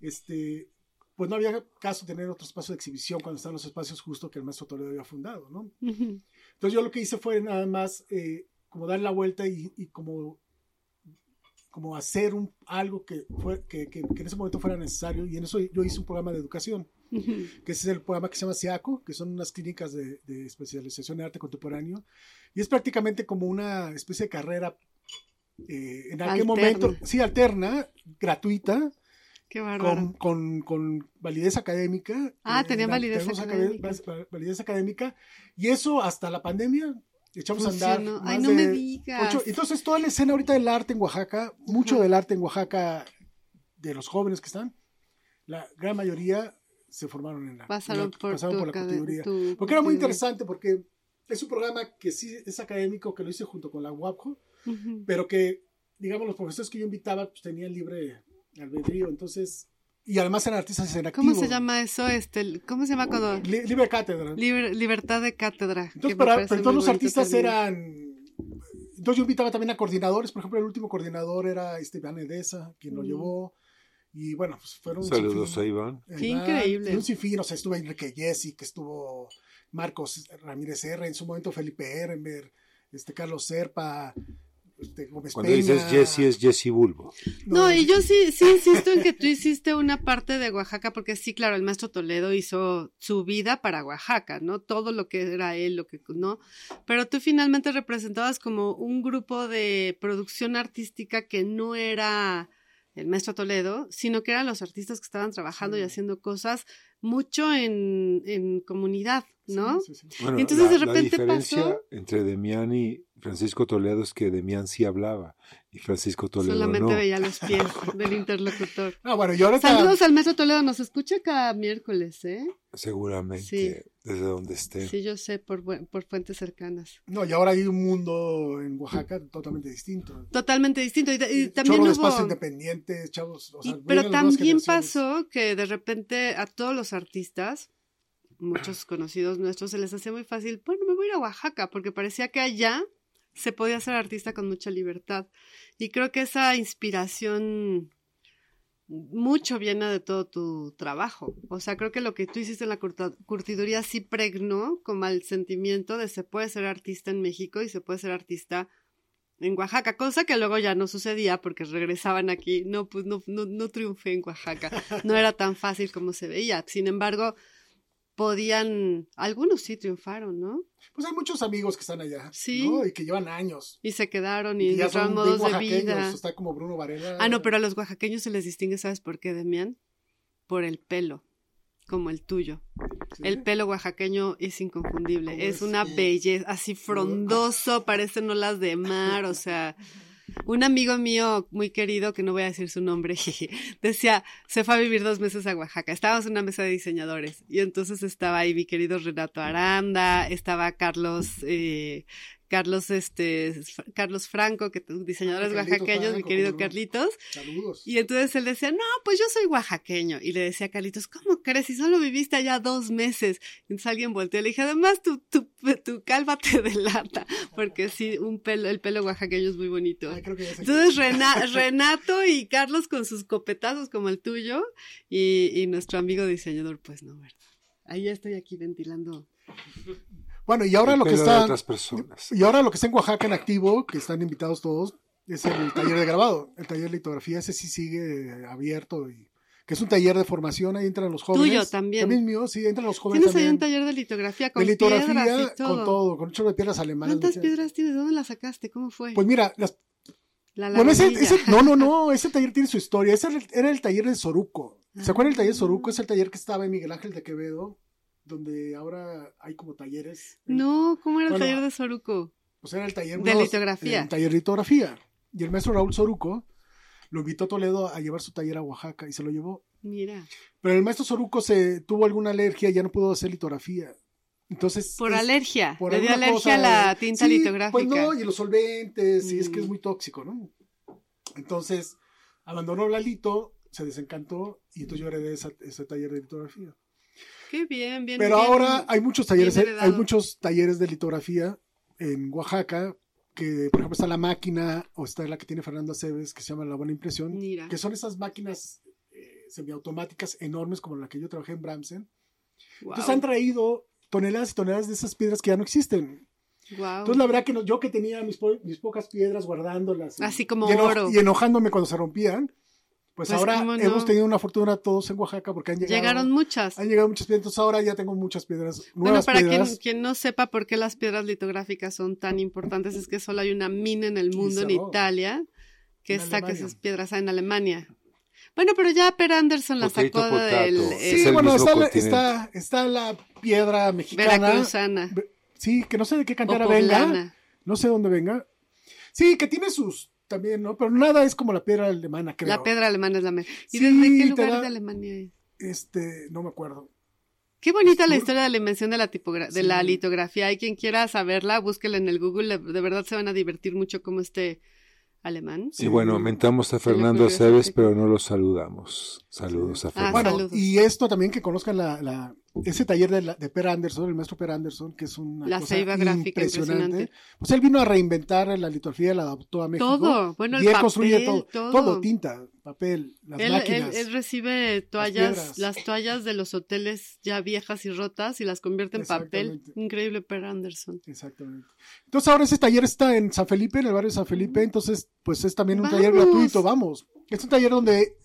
este, pues no había caso tener otro espacio de exhibición cuando estaban los espacios justo que el maestro Toledo había fundado, ¿no? Entonces yo lo que hice fue nada más eh, como dar la vuelta y, y como, como hacer un, algo que, fue, que, que- que en ese momento fuera necesario y en eso yo hice un programa de educación, que es el programa que se llama SIACO, que son unas clínicas de, de especialización en arte contemporáneo y es prácticamente como una especie de carrera eh, en aquel Alterna. momento, sí, alterna, gratuita, Qué con, con, con validez académica. Ah, Eh, tenía validez académica. acadé- validez académica. Y eso hasta la pandemia echamos a andar. Ay, no de me digas. ocho- Entonces, toda la escena ahorita del arte en Oaxaca, mucho del arte en Oaxaca, de los jóvenes que están, la gran mayoría se formaron en la, Pasaron la- por, pasaron por la tu Porque era muy interesante, porque es un programa que sí es académico, que lo hice junto con la UAPJO, Ujú. pero que, digamos, los profesores que yo invitaba pues, tenían libre albedrío. Entonces, y además eran artistas en activo. ¿Cómo se llama eso? Este, ¿Cómo se llama cuando...? Li- libre cátedra. Liber- libertad de cátedra. Entonces, para, pero todos los artistas eran. Entonces yo invitaba también a coordinadores, por ejemplo, el último coordinador era este Iván Edesa, quien lo Mm. llevó. Y bueno, pues fueron. Saludos sinfín. a Iván. Qué increíble. y Un sinfín, o sea, estuvo Enrique Jesse, que estuvo Marcos Ramírez R, en su momento Felipe Ehrenberg, este Carlos Serpa, este Gómez Cuando Peña. dices Jesse es Jesse Bulbo. No, y yo sí, sí insisto en que tú hiciste una parte de Oaxaca, porque sí, claro, el maestro Toledo hizo su vida para Oaxaca, ¿no? Todo lo que era él, lo que no. Pero tú finalmente representabas como un grupo de producción artística que no era el maestro Toledo, sino que eran los artistas que estaban trabajando y haciendo cosas mucho en, en comunidad, ¿no? Sí, sí, sí. Bueno, Y entonces la, de la repente diferencia pasó- entre Demián y Francisco Toledo es que Demián sí hablaba y Francisco Toledo Solamente no. veía los pies del interlocutor. Ah, bueno, y ahora Saludos al maestro Toledo, nos escucha cada miércoles, ¿eh? Seguramente Sí. desde donde esté. Sí, yo sé, por, buen- por fuentes cercanas. No, y ahora hay un mundo en Oaxaca totalmente distinto. Totalmente distinto. Y, y también de hubo... independientes, chavos. o sea, y- pero también pasó que de repente a todos los artistas, muchos conocidos nuestros, se les hacía muy fácil, bueno, me voy a ir a Oaxaca, porque parecía que allá se podía ser artista con mucha libertad. Y creo que esa inspiración mucho viene de todo tu trabajo. O sea, creo que lo que tú hiciste en la curtiduría sí pregnó como el sentimiento de se puede ser artista en México y se puede ser artista en Oaxaca, cosa que luego ya no sucedía porque regresaban aquí. No, pues no, no, no triunfé en Oaxaca. No era tan fácil como se veía. Sin embargo, podían, algunos sí triunfaron, ¿no? Pues hay muchos amigos que están allá. Sí. ¿no? Y que llevan años. Y se quedaron Y ya son modos de vida. Está como Bruno Varela. Ah, no, pero a los oaxaqueños se les distingue, ¿sabes por qué, Demián? Por el pelo, como el tuyo. Sí. El pelo oaxaqueño es inconfundible. ¿Cómo Es es? una Sí. belleza, así frondoso, parecen olas de mar, o sea. Un amigo mío muy querido, que no voy a decir su nombre, decía, se fue a vivir dos meses a Oaxaca. Estábamos en una mesa de diseñadores y entonces estaba ahí mi querido Renato Aranda, estaba Carlos, eh, Carlos, este, Carlos Franco, que diseñadores Carlitos oaxaqueños, mi Franco, querido cómo no. Carlitos. Saludos. Y entonces él decía, no, pues yo soy oaxaqueño. Y le decía a Carlitos, ¿cómo crees? Si solo viviste allá dos meses. Entonces alguien volteó y le dije, además tu, tu, tu calva te delata. Porque sí, un pelo, el pelo oaxaqueño es muy bonito. Ay, creo que Entonces Rena- Renato y Carlos con sus copetazos como el tuyo. Y, y nuestro amigo diseñador, pues no, ¿verdad? Ahí ya estoy aquí ventilando. Bueno, y ahora lo que está. otras personas. Y ahora lo que está en Oaxaca en activo, que están invitados todos, es el taller de grabado. El taller de litografía, ese sí sigue abierto. y Que es un taller de formación, ahí entran los jóvenes. Tuyo también. También mío, sí, entran los jóvenes Tienes ahí también. un taller de litografía con de litografía piedras y todo. con todo, con un chorro de piedras alemanas. ¿Cuántas muchas- piedras tienes? ¿De dónde las sacaste? ¿Cómo fue? Pues mira, las La Bueno, ese, ese- no, no, no, ese taller tiene su historia. Ese era el, era el taller de Soruco. ¿Se acuerdan del taller de Ah. Soruco? Es el taller que estaba en Miguel Ángel de Quevedo, donde ahora hay como talleres. No, ¿cómo era el taller de Soruco? Pues era el taller De no, litografía. El taller de litografía. Y el maestro Raúl Soruco lo invitó a Toledo a llevar su taller a Oaxaca y se lo llevó. Mira. Pero el maestro Soruco se tuvo alguna alergia y ya no pudo hacer litografía. Entonces. Por es- alergia. por Le dio alergia a la tinta Sí, litográfica. Pues no, y los solventes, y es que es Mm. muy tóxico, ¿no? Entonces, abandonó la lito, se desencantó, y entonces yo heredé esa- ese taller de litografía. Qué bien, bien. Pero bien. ahora hay muchos talleres, hay muchos talleres de litografía en Oaxaca, que por ejemplo está la máquina, o está la que tiene Fernando Aceves, que se llama La Buena Impresión, Mira. que son esas máquinas eh, semiautomáticas enormes como la que yo trabajé en Bramsen. Entonces han traído toneladas y toneladas de esas piedras que ya no existen. guau. Entonces la verdad que no- yo que tenía mis, po- mis pocas piedras guardándolas. Así como y oro. Y enojándome cuando se rompían. Pues, Pues, ahora hemos tenido una fortuna todos en Oaxaca porque han llegado. Llegaron muchas. Han llegado muchas piedras. Entonces ahora ya tengo muchas piedras. Bueno, Nuevas para quien, piedras. quien no sepa por qué las piedras litográficas son tan importantes, es que solo hay una mina en el mundo, en cerró. Italia, que En saca Alemania. esas piedras ah, en Alemania. Bueno, pero ya Per Anderson la sacó potato. del eh, Sí, bueno, está está, está la piedra mexicana. veracruzana Sí, que no sé de qué cantera venga. No sé dónde venga. Sí, que tiene sus también, ¿no? Pero nada es como la piedra alemana, creo. La piedra alemana es la mejor. ¿Y Sí, desde qué lugar da- de Alemania es? Este, no me acuerdo. Qué bonita la historia de la invención de la, tipogra- de Sí. la litografía. Hay quien quiera saberla, búsquela en el Google. De verdad se van a divertir mucho como este alemán. Y bueno, mentamos a Fernando Aceves, pero no lo saludamos. Saludos a Ah, Fernando. Bueno, saludos. y esto también que conozcan la, la- ese taller de, la- de Per Anderson, el maestro Per Anderson, que es una La cosa ceiba gráfica impresionante. impresionante. Pues él vino a reinventar la litografía, la adaptó a México. Todo, bueno, el y él papel, construye todo, todo. todo, tinta, papel, las Él, él- máquinas. él recibe toallas, las toallas de los hoteles ya viejas y rotas y las convierte en papel. Increíble Per Anderson. Exactamente. Entonces ahora ese taller está en San Felipe, en el barrio de San Felipe, entonces pues es también un taller gratuito, vamos. Es un taller donde,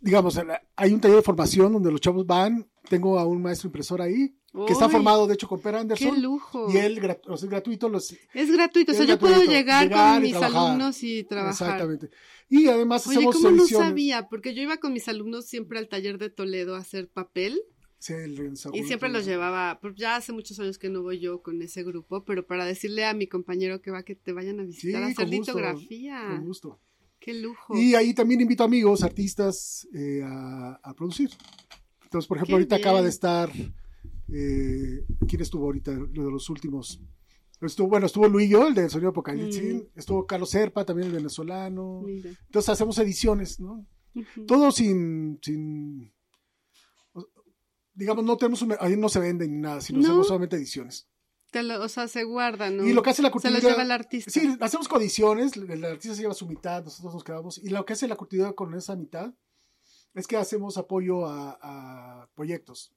digamos, hay un taller de formación donde los chavos van, tengo a un maestro impresor ahí, que está formado de hecho con Per ¡Qué Anderson, lujo! y él o sea, es gratuito, los, Es gratuito, o sea, yo puedo llegar, llegar con mis trabajar. alumnos y trabajar. exactamente. Y además Oye, hacemos ¿cómo no sabía? Porque yo iba con mis alumnos siempre al taller de Toledo a hacer papel Sí, el y siempre los llevaba, pues ya hace muchos años que no voy yo con ese grupo, pero para decirle a mi compañero que va que te vayan a Sí, visitar a hacer con gusto, litografía. con gusto. Qué lujo. Y ahí también invito amigos, artistas, eh, a, a producir. Entonces, por ejemplo, Qué ahorita acaba de estar. eh, ¿Quién estuvo ahorita? Lo de los últimos. Estuvo, bueno, estuvo Luillo, el del sonido Apocalipsis. Mm. Estuvo Carlos Serpa, también el venezolano. Mira. Entonces hacemos ediciones, ¿no? Ujú. Todo sin. sin digamos, no tenemos un- ahí no se venden ni nada, sino No. hacemos solamente ediciones. Lo- o sea, se guarda, ¿no? Y lo que hace la Se curtidora. lo lleva el artista. Sí, hacemos condiciones, el artista se lleva su mitad, nosotros nos quedamos. Y lo que hace la curtidora con esa mitad es que hacemos apoyo a, a proyectos.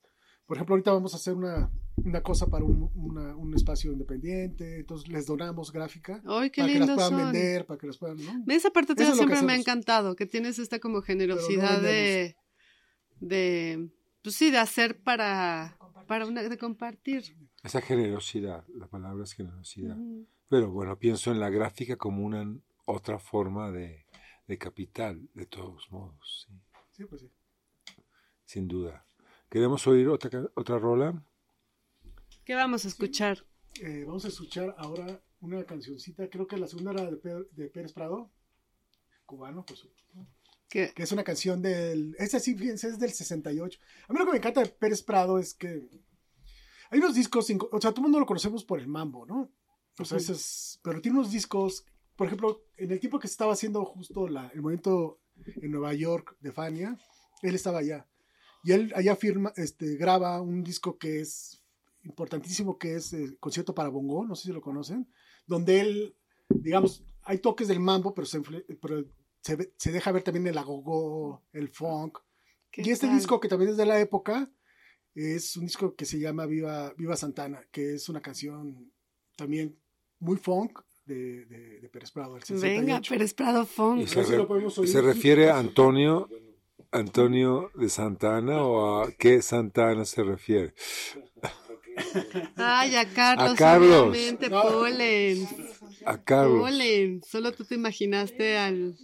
Por ejemplo, ahorita vamos a hacer una, una cosa para un, una- un espacio independiente, entonces les donamos gráfica ¡Ay, qué para que las puedan son! vender, para que las puedan, ¿no? Esa parte Eso siempre me ha encantado, que tienes esta como generosidad de, de, pues sí, de hacer para, para una, de compartir. Esa generosidad, la palabra es generosidad. Pero bueno, pienso en la gráfica como una otra forma de, de capital, de todos modos, sí, Sí, pues sí. sin duda. ¿Queremos oír otra, otra rola? ¿Qué vamos a escuchar? Eh, vamos a escuchar ahora una cancioncita, creo que la segunda era de, Pérez Prado, cubano, por supuesto. ¿Qué? que es una canción del. Esa sí, fíjense, es del 68. A mí lo que me encanta de Pérez Prado es que. Hay unos discos, sin- o sea, todo el mundo lo conocemos por el mambo, ¿no? O sea, es- pero tiene unos discos, por ejemplo, en el tiempo que se estaba haciendo justo la- el momento en Nueva York de Fania, él estaba allá. Y él allá firma, este, graba un disco que es importantísimo, que es eh, Concierto para Bongo, no sé si lo conocen, donde él, digamos, hay toques del mambo, pero se, pero se, deja ver también el agogó, el funk. ¿Qué Y este tal? disco, que también es de la época, es un disco que se llama Viva, Viva Santana, que es una canción también muy funk de, de, de Pérez Prado. del Venga, 68. Pérez Prado Funk. se, si re- lo podemos oír. ¿se refiere a Antonio, Antonio de Santana o a qué Santana se refiere? Ay, a Carlos, A Carlos. obviamente, No. Polen. A Carlos. Polen. Solo tú te imaginaste al...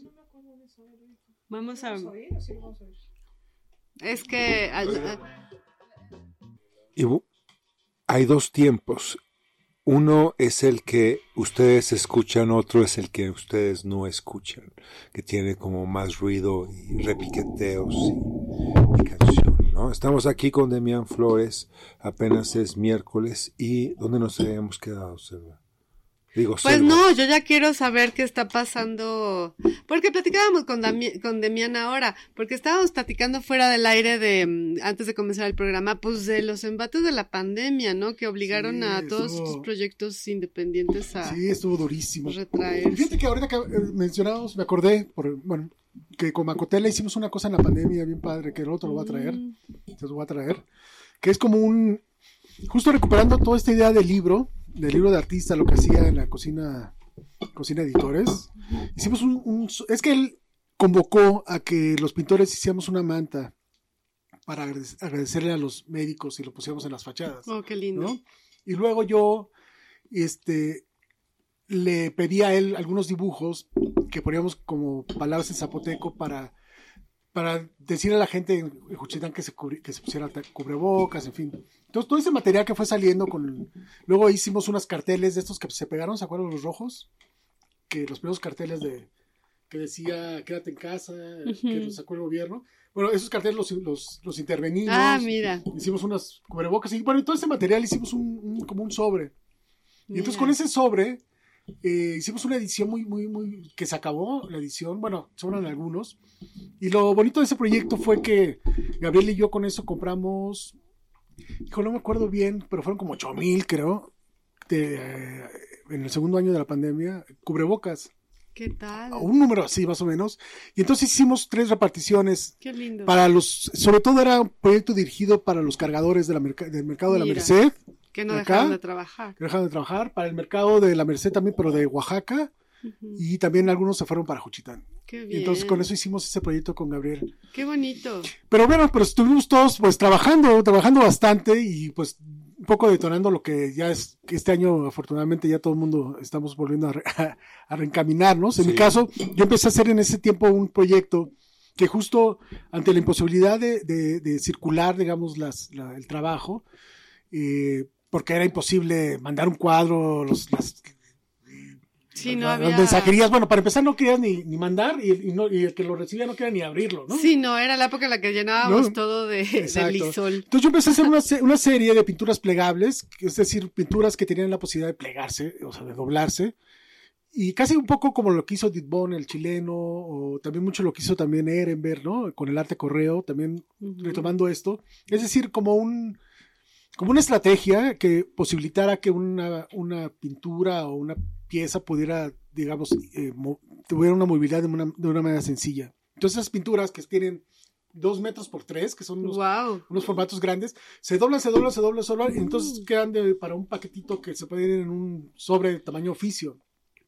Vamos a... Es que... al- hay dos tiempos. Uno es el que ustedes escuchan, otro es el que ustedes no escuchan, que tiene como más ruido y repiqueteos y, canción, ¿no? Estamos aquí con Demián Flores, apenas es miércoles, y ¿dónde nos habíamos quedado, Selva? Digo, Pues Selva. no, yo ya quiero saber qué está pasando, porque platicábamos con, Dami- con Demián ahora, porque estábamos platicando fuera del aire de, mm, antes de comenzar el programa, pues de los embates de la pandemia, ¿no? Que obligaron Sí, a todos estuvo- estos proyectos independientes a Sí, estuvo durísimo. retraer. Fíjate que ahorita que eh, mencionamos, me acordé, por, bueno, que con Macotela hicimos una cosa en la pandemia bien padre, que el otro lo va a traer, Mm, se lo va a traer, que es como un, justo recuperando toda esta idea del libro, del libro de artista, lo que hacía en la cocina, cocina editores, hicimos un, un- es que él convocó a que los pintores hiciéramos una manta para agrade- agradecerle a los médicos y lo pusiéramos en las fachadas. Oh, qué lindo. ¿no? Y luego yo, este, le pedí a él algunos dibujos que poníamos como palabras en zapoteco para, para decir a la gente en Juchitán que se, cubri- que se pusiera cubrebocas, en fin. Entonces, todo ese material que fue saliendo con... Luego hicimos unos carteles de estos que se pegaron, ¿se acuerdan los rojos? Que los primeros carteles de que decía quédate en casa, que los sacó el gobierno. Bueno, esos carteles los, los, los intervenimos Ah, mira. hicimos unas cubrebocas y bueno, todo ese material hicimos un, un- como un sobre. Y entonces con ese sobre eh, hicimos una edición muy, muy, muy, que se acabó la edición, bueno, sobran algunos. Y lo bonito de ese proyecto fue que Gabriel y yo con eso compramos, hijo, no me acuerdo bien, pero fueron como 8 mil, creo, de, eh, en el segundo año de la pandemia, cubrebocas. ¿Qué tal? Un número así, más o menos. Y entonces hicimos tres reparticiones Qué lindo. para los, sobre todo era un proyecto dirigido para los cargadores de la del mercado de la Mira. Merced, que no acá. dejaron de trabajar. que dejaron de trabajar, para el mercado de la Merced también, pero de Oaxaca, y también algunos se fueron para Juchitán. Qué Y bien. entonces con eso hicimos ese proyecto con Gabriel. Qué bonito. Pero bueno, pero estuvimos todos pues trabajando, trabajando bastante y pues un poco detonando lo que ya es que este año afortunadamente ya todo el mundo estamos volviendo a, re- a reencaminarnos. En mi caso, yo empecé a hacer en ese tiempo un proyecto que justo ante la imposibilidad de, de- de circular, digamos, las, la- el trabajo, eh, porque era imposible mandar un cuadro, los, las, Sí, no las había... mensajerías, bueno, para empezar no querías ni, ni mandar y, y no- y el que lo recibía no quería ni abrirlo, ¿no? Sí, no, era la época en la que llenábamos todo de, de lisol. Entonces yo empecé a hacer una, se- una serie de pinturas plegables, es decir, pinturas que tenían la posibilidad de plegarse, o sea, de doblarse. Y casi un poco como lo que hizo Ditbon, el chileno, o también mucho lo que hizo también Ehrenberg, ¿no? Con el arte correo, también retomando esto. Es decir, como un como una estrategia que posibilitara que una, una pintura o una pieza pudiera, digamos, eh, tuviera una movilidad de una, de una manera sencilla. Entonces esas pinturas que tienen dos metros por tres, que son unos Wow. unos formatos grandes, se doblan, se doblan, se doblan, se doblan, y entonces quedan de- para un paquetito que se puede ir en un sobre de tamaño oficio.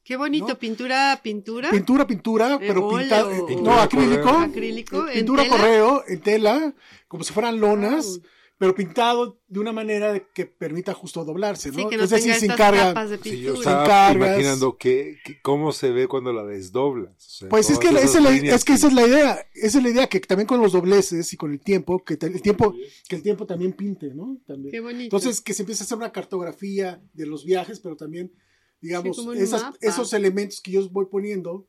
Qué bonito. ¿No? Pintura, pintura. Pintura, pintura, ¿Eh? pero pintado, o- no, Pintura acrílico, correo. Acrílico. en pintura tela. correo, en tela, como si fueran lonas, Wow. Pero pintado de una manera que permita justo doblarse, ¿no? Sí, que no es decir, sin carga. capas de Sí, yo estaba Encargas. imaginando que, que- cómo se ve cuando la desdoblas. o sea, Pues es que, esas esa es, la, es que esa es la idea, esa es la idea, que también con los dobleces y con el tiempo, que te- el tiempo, que el tiempo también pinte, ¿no? También. Qué bonito. Entonces, que se empieza a hacer una cartografía de los viajes, pero también, digamos, Sí, esas- esos elementos que yo voy poniendo,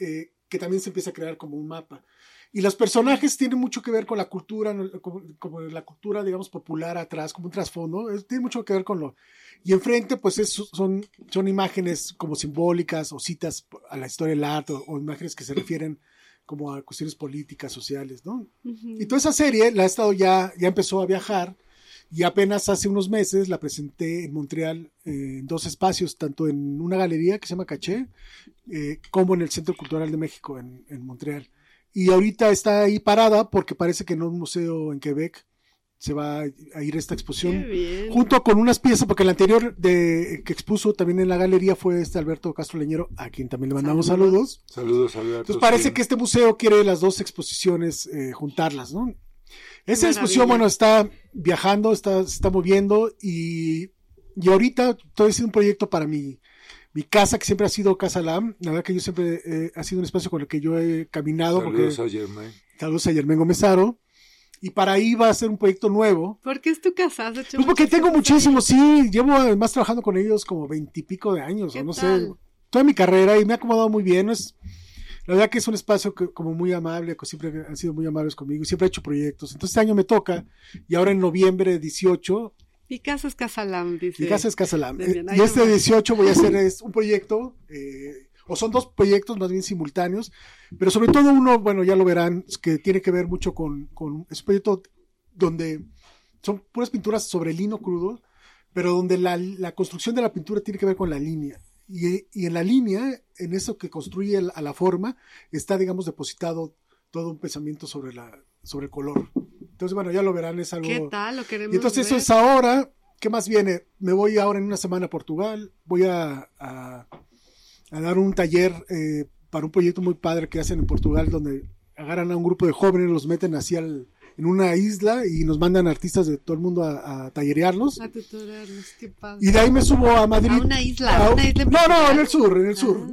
eh, que también se empieza a crear como un mapa. Y los personajes tienen mucho que ver con la cultura, como, como la cultura, digamos, popular atrás, como un trasfondo, es- tiene mucho que ver con lo... Y enfrente, pues es- son, son imágenes como simbólicas o citas a la historia del arte o, o imágenes que se refieren como a cuestiones políticas, sociales, ¿no? Y toda esa serie la ha estado ya, ya empezó a viajar y apenas hace unos meses la presenté en Montreal eh, en dos espacios, tanto en una galería que se llama Caché, eh, como en el Centro Cultural de México en, en Montreal. Y ahorita está ahí parada porque parece que en un museo en Quebec se va a ir esta exposición. bien. Junto con unas piezas, porque el anterior de, que expuso también en la galería fue este Alberto Castro Leñero, a quien también le mandamos Saludos. saludos. Saludos, Alberto. Entonces parece sí. que este museo quiere las dos exposiciones eh, juntarlas, ¿no? Esa exposición, bueno, está viajando, está, se está moviendo y, y ahorita estoy haciendo un proyecto para mi, mi casa, que siempre ha sido Casa Lam. La verdad que yo siempre eh, ha sido un espacio con el que yo he caminado, Saludos porque a Germain. saludos a Germán Gómezaro. Y para ahí va a ser un proyecto nuevo. ¿Por qué es tu casa? Has hecho Pues porque tengo cosas muchísimo, sí, llevo además trabajando con ellos como veintipico de años, ¿Qué o no sé, tal? toda mi carrera y me ha acomodado muy bien. no Es, la verdad que es un espacio que, como muy amable, que siempre han sido muy amables conmigo y siempre he hecho proyectos. Entonces este año me toca y ahora en noviembre 18, Mi casa es Casalam, dice. mi casa es Casa Lam. Muy bien, Eh, y este nomás. 18 voy a hacer es un proyecto, eh, o son dos proyectos más bien simultáneos, pero sobre todo uno, bueno, ya lo verán, que tiene que ver mucho con, con es un proyecto donde son puras pinturas sobre lino crudo, pero donde la, la construcción de la pintura tiene que ver con la línea. Y, y en la línea, en eso que construye el- a la forma, está, digamos, depositado todo un pensamiento sobre, la, sobre el color. Entonces, bueno, ya lo verán, es algo... ¿Qué tal? Lo queremos Y entonces eso es ahora. ¿Qué más viene? Me voy ahora en una semana a Portugal. Voy a, a- a dar un taller eh, para un proyecto muy padre que hacen en Portugal, donde agarran a un grupo de jóvenes, los meten así al- en una isla y nos mandan artistas de todo el mundo a, a tallerearlos. A tutorarnos, qué padre. Y de ahí me subo a Madrid. A una isla, A- una isla en no, no, en el sur, en el sur.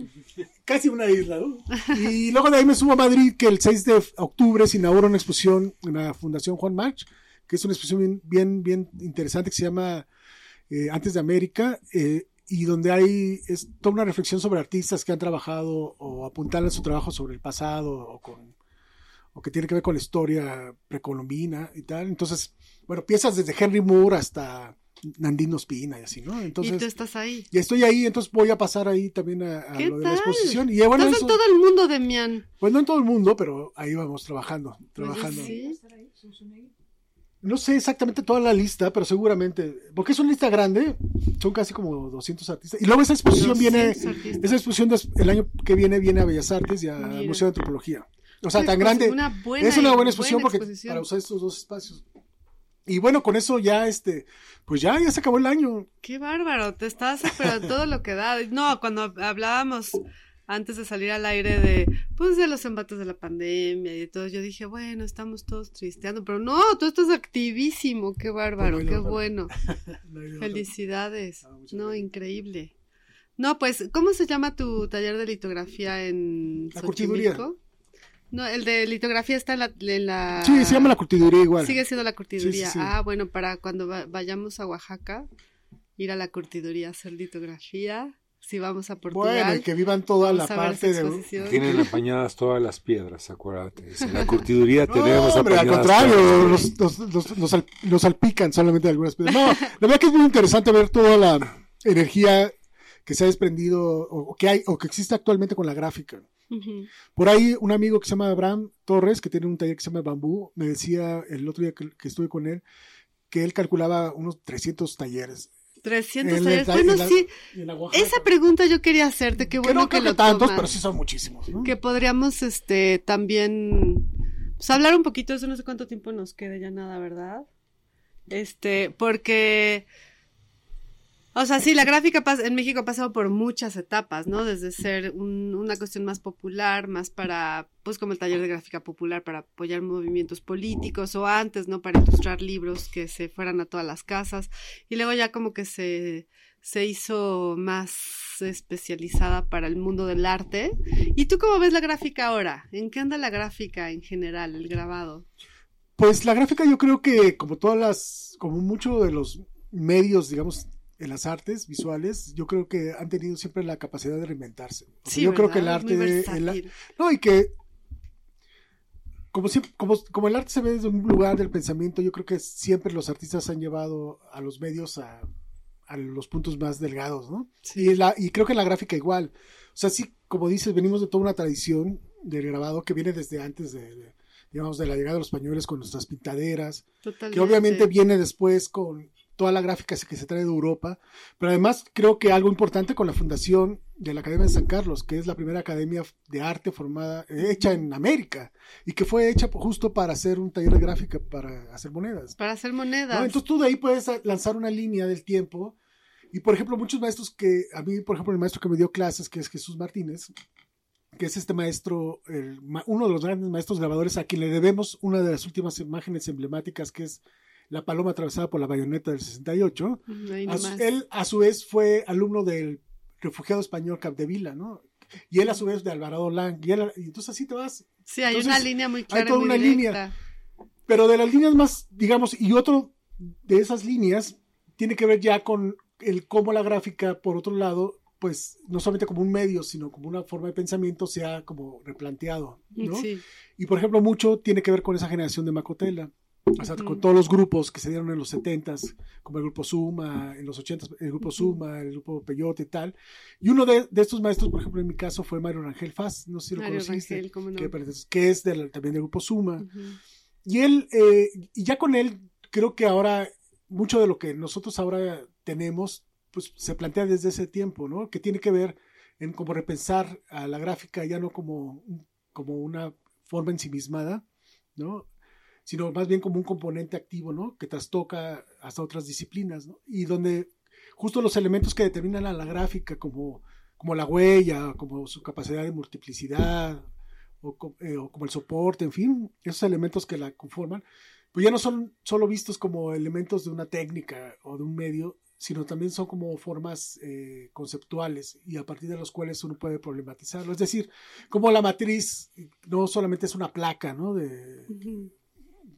Casi una isla, ¿no? Y luego de ahí me subo a Madrid, que el 6 de octubre se inaugura una exposición en la Fundación Juan March, que es una exposición bien, bien, bien interesante que se llama eh, Antes de América, eh, y donde hay es toda una reflexión sobre artistas que han trabajado o apuntalan su trabajo sobre el pasado o con o que tiene que ver con la historia precolombina y tal. Entonces, bueno, piezas desde Henry Moore hasta Nandino Espina y así, ¿no? Entonces, y tú estás ahí. Y estoy ahí, entonces voy a pasar ahí también a, a ¿Qué lo de la exposición. Y bueno, estás eso, en todo el mundo, Demian. pues no en todo el mundo, pero ahí vamos trabajando, Oye, trabajando. sí. No sé exactamente toda la lista, pero seguramente, porque es una lista grande, son casi como 200 artistas. Y luego esa exposición viene, 200 artistas. esa exposición des- el año que viene viene a Bellas Artes y al. Museo de Antropología. O sea, tan grande. una buena es una buena exposición buena porque exposición. para usar estos dos espacios. Y bueno, con eso ya este, pues ya, ya se acabó el año. Qué bárbaro, te estás pero todo lo que da. No, cuando hablábamos antes de salir al aire de pues de los embates de la pandemia y de todo, yo dije, bueno, estamos todos tristeando, pero no, tú estás activísimo, qué bárbaro, Bueno, qué bueno. Felicidades. Ah, No, gracias. increíble. No, pues, ¿cómo se llama tu taller de litografía en La curtiduría. No, el de litografía está en la, en la- Sí, se llama la curtiduría igual. Sigue siendo la curtiduría. Sí, sí, sí. Ah, bueno, para cuando va- vayamos a Oaxaca, ir a la curtiduría a hacer litografía. Si vamos a Portugal. Bueno, y que vivan toda la parte de... Tienen apañadas todas las piedras, acuérdate. En la curtiduría tenemos No, hombre, al apañadas contrario, nos, nos, nos, nos sal- nos salpican solamente algunas piedras. No, la verdad que es muy interesante ver toda la energía que se ha desprendido o, o que hay o que existe actualmente con la gráfica. Por ahí un amigo que se llama Abraham Torres, que tiene un taller que se llama Bambú, me decía el otro día que, que estuve con él que él calculaba unos 300 talleres. 300 En talleres. la- Bueno, la- sí, esa pregunta yo quería hacerte. Qué Que bueno no que creo lo tantos, pero sí son muchísimos. ¿no? Que podríamos este también pues, hablar un poquito de eso, no sé cuánto tiempo nos queda ya nada, ¿verdad? Este, porque o sea, sí, la gráfica en México ha pasado por muchas etapas, ¿no? Desde ser un- una cuestión más popular, más para, pues como el taller de gráfica popular, para apoyar movimientos políticos, o antes, ¿no? Para ilustrar libros que se fueran a todas las casas. Y luego ya como que se, se hizo más especializada para el mundo del arte. ¿Y tú cómo ves la gráfica ahora? ¿En qué anda la gráfica en general, el grabado? Pues la gráfica yo creo que como todas las, como mucho de los medios, digamos, en las artes visuales, yo creo que han tenido siempre la capacidad de reinventarse. O sea, yo creo que el arte, muy el- no, y que como, siempre, como, como el arte se ve desde un lugar del pensamiento, yo creo que siempre los artistas han llevado a los medios a, a los puntos más delgados, ¿no? Sí. Y, la, y creo que la gráfica igual. O sea, sí, como dices, venimos de toda una tradición del grabado que viene desde antes de, de, digamos, de la llegada de los españoles con nuestras pintaderas, Totalmente. que obviamente viene después con toda la gráfica que se trae de Europa, pero además creo que algo importante con la fundación de la Academia de San Carlos, que es la primera academia de arte formada, eh, hecha en América, y que fue hecha justo para hacer un taller de gráfica para hacer monedas. Para hacer ¿no? monedas. Entonces tú de ahí puedes lanzar una línea del tiempo. Y por ejemplo, muchos maestros que, a mí, por ejemplo, el maestro que me dio clases, que es Jesús Martínez, que es este maestro, el uno de los grandes maestros grabadores a quien le debemos una de las últimas imágenes emblemáticas, que es la paloma atravesada por la bayoneta del 68. Ujú, ahí A su- él, a su vez, fue alumno del refugiado español Capdevila, ¿no? Y él, a su vez, de Alvarado Lang. Y, él- y entonces así te vas Sí, hay Entonces, una línea muy clara. y toda una línea. pero de las líneas más, digamos, y otro de esas líneas tiene que ver ya con el cómo la gráfica, por otro lado, pues no solamente como un medio, sino como una forma de pensamiento se ha como replanteado, ¿no? Sí. Y por ejemplo, mucho tiene que ver con esa generación de Macotela. O sea, con todos los grupos que se dieron en los 70s, como el grupo Suma, en los 80s, el grupo Suma, el grupo Peyote y tal. Y uno de, de estos maestros, por ejemplo, en mi caso, fue Mario Rangel Faz, no sé si lo Mario conociste, Rangel, cómo no. que, es del- también del grupo Suma. Y él, eh, y ya con él, creo que ahora, mucho de lo que nosotros ahora tenemos, pues se plantea desde ese tiempo, ¿no? Que tiene que ver en como repensar a la gráfica ya no como, como una forma ensimismada, ¿no? Sino más bien como un componente activo, ¿no? Que trastoca hasta otras disciplinas, ¿no? Y donde justo los elementos que determinan a la gráfica, como, como la huella, como su capacidad de multiplicidad, o, eh, como el soporte, en fin, esos elementos que la conforman, pues ya no son solo vistos como elementos de una técnica o de un medio, sino también son como formas eh, conceptuales y a partir de los cuales uno puede problematizarlo. Es decir, como la matriz no solamente es una placa, ¿no?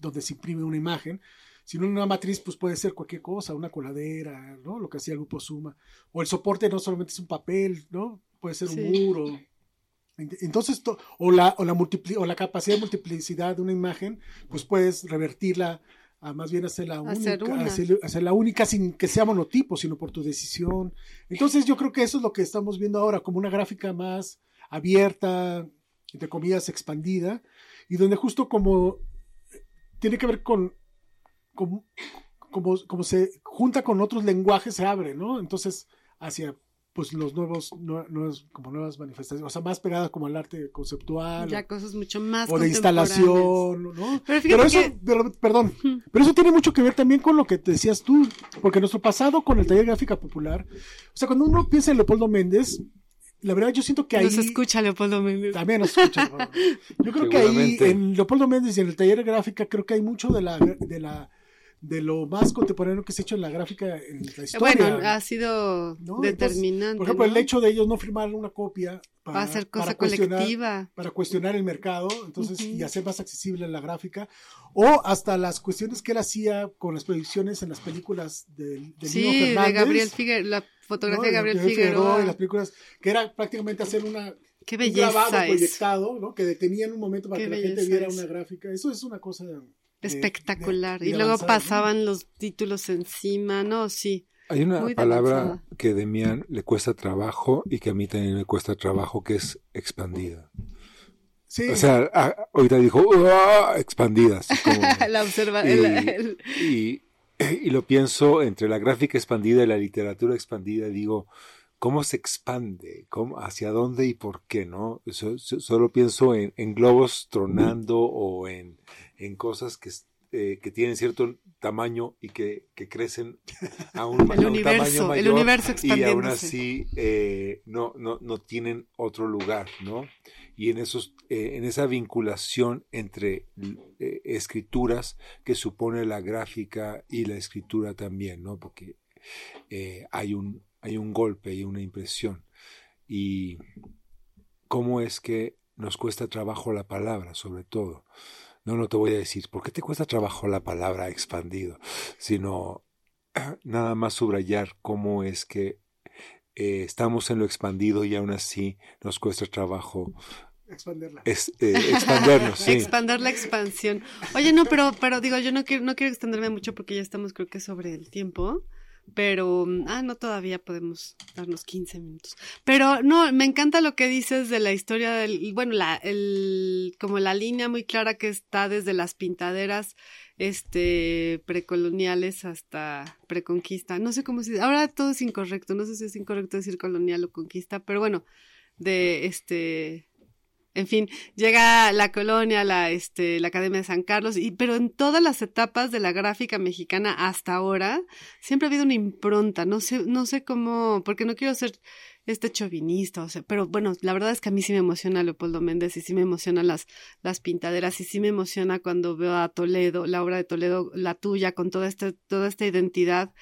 Donde se imprime una imagen, sino una matriz pues puede ser cualquier cosa, una coladera, ¿no? Lo que hacía el grupo Suma. O el soporte no solamente es un papel, ¿no? Puede ser un muro. Ent- Entonces, to- o la, o, la o la capacidad de multiplicidad de una imagen, pues puedes revertirla a más bien hacerla Hacer única, hacer- hacerla única sin que sea monotipo, sino por tu decisión. Entonces yo creo que eso es lo que estamos viendo ahora, como una gráfica más abierta, entre comillas, expandida, y donde justo como tiene que ver con, con- como, como se junta con otros lenguajes, se abre, ¿no? Entonces, hacia pues los nuevos, como nuevas manifestaciones, o sea, más pegadas como al arte conceptual Ya cosas mucho más o de instalación, ¿no? Pero Pero eso, que- pero- perdón, pero eso tiene mucho que ver también con lo que te decías tú, porque nuestro pasado con el taller gráfica popular, o sea, cuando uno piensa en Leopoldo Méndez, la verdad yo siento que ahí Nos escucha Leopoldo Méndez. también nos escucha. Leopoldo. Yo creo que ahí en Leopoldo Méndez y en el taller de gráfica creo que hay mucho de la de la de lo más contemporáneo que se ha hecho en la gráfica en la historia. Bueno, ha sido ¿no? determinante. Por ejemplo, ¿no? el hecho de ellos no firmar una copia para, Va a ser cosa para cuestionar- colectiva. para cuestionar el mercado, entonces, y hacer más accesible la gráfica, o hasta las cuestiones que él hacía con las proyecciones en las películas del de Sí, Nino de Gabriel Figueroa. Fotografía de De Gabriel Figueroa Figueroa. y las películas, que era prácticamente hacer una Qué un belleza grabado es. proyectado, ¿no? Que detenía en un momento para Qué que la gente viera es. una gráfica. Eso es una cosa de- Espectacular. de- de y luego pasaban los títulos encima, ¿no? Sí. Hay una Muy palabra avanzada. que a Demian le cuesta trabajo y que a mí también me cuesta trabajo, que es expandida. Sí, O sea, a- ahorita dijo "Uah", expandida, así como- la observa. y, el- el- y- y lo pienso entre la gráfica expandida y la literatura expandida, digo, ¿cómo se expande? ¿Cómo, ¿Hacia dónde y por qué? no So- so- Solo pienso en, en globos tronando o en, en cosas que, eh, que tienen cierto tamaño y que, que crecen a un, El a un universo, tamaño el universo y aún así eh, no, no, no tienen otro lugar, ¿no? Y en, esos, eh, en esa vinculación entre eh, escrituras que supone la gráfica y la escritura también, ¿no? Porque eh, hay, un, hay un golpe y una impresión. Y cómo es que nos cuesta trabajo la palabra, sobre todo. No, no te voy a decir, ¿por qué te cuesta trabajo la palabra expandido? Sino nada más subrayar cómo es que eh, estamos en lo expandido y aún así nos cuesta trabajo expanderla. es, eh, expandernos. sí. Expander la expansión. Oye, no, pero, pero digo, yo no quiero, no quiero extenderme mucho porque ya estamos, creo que sobre el tiempo. Pero, mm, ah, no, todavía podemos darnos 15 minutos. Pero no, me encanta lo que dices de la historia del, bueno, la, el, como la línea muy clara que está desde las pintaderas, este, precoloniales hasta preconquista. No sé cómo se ahora todo es incorrecto, no sé si es incorrecto decir colonial o conquista, pero bueno, de este, en fin, llega la colonia, la, este, la Academia de San Carlos, y, pero en todas las etapas de la gráfica mexicana hasta ahora, siempre ha habido una impronta, no sé, no sé cómo, porque no quiero ser este chauvinista, o sea, pero bueno, la verdad es que a mí sí me emociona Leopoldo Méndez y sí me emocionan las, las pintaderas y sí me emociona cuando veo a Toledo, la obra de Toledo, la tuya, con toda esta, toda esta identidad,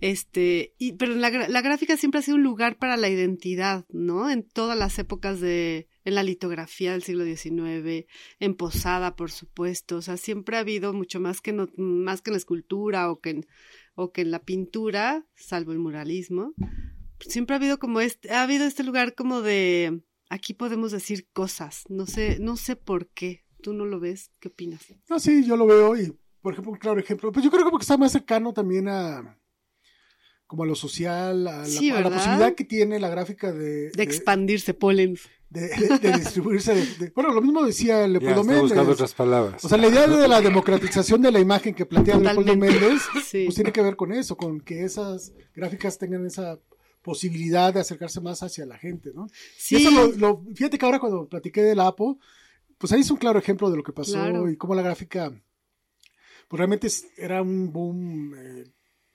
este, y, pero la gráfica siempre ha sido un lugar para la identidad, ¿no? En todas las épocas de, en la litografía del siglo XIX, en Posada, por supuesto, o sea, siempre ha habido mucho más que, no, más que en la escultura o que en, o que en la pintura, salvo el muralismo, siempre ha habido como este, ha habido este lugar como de, aquí podemos decir cosas, no sé, no sé por qué, tú no lo ves, ¿qué opinas? No, sí, yo lo veo y, por ejemplo, claro ejemplo, pues yo creo que está más cercano también a como a lo social, a la, Sí, a la ¿verdad? posibilidad que tiene la gráfica de, De expandirse, polen. de, de- de distribuirse. de- de- bueno, lo mismo decía Leopoldo estoy buscando Méndez. otras palabras. O sea, la idea de la democratización de la imagen que plantea Leopoldo. Méndez, Sí. pues tiene que ver con eso, con que esas gráficas tengan esa posibilidad de acercarse más hacia la gente, ¿no? Sí, Y eso lo, lo- fíjate que ahora cuando platiqué del APO, pues ahí es un claro ejemplo de lo que pasó Claro. y cómo la gráfica, pues realmente era un boom eh,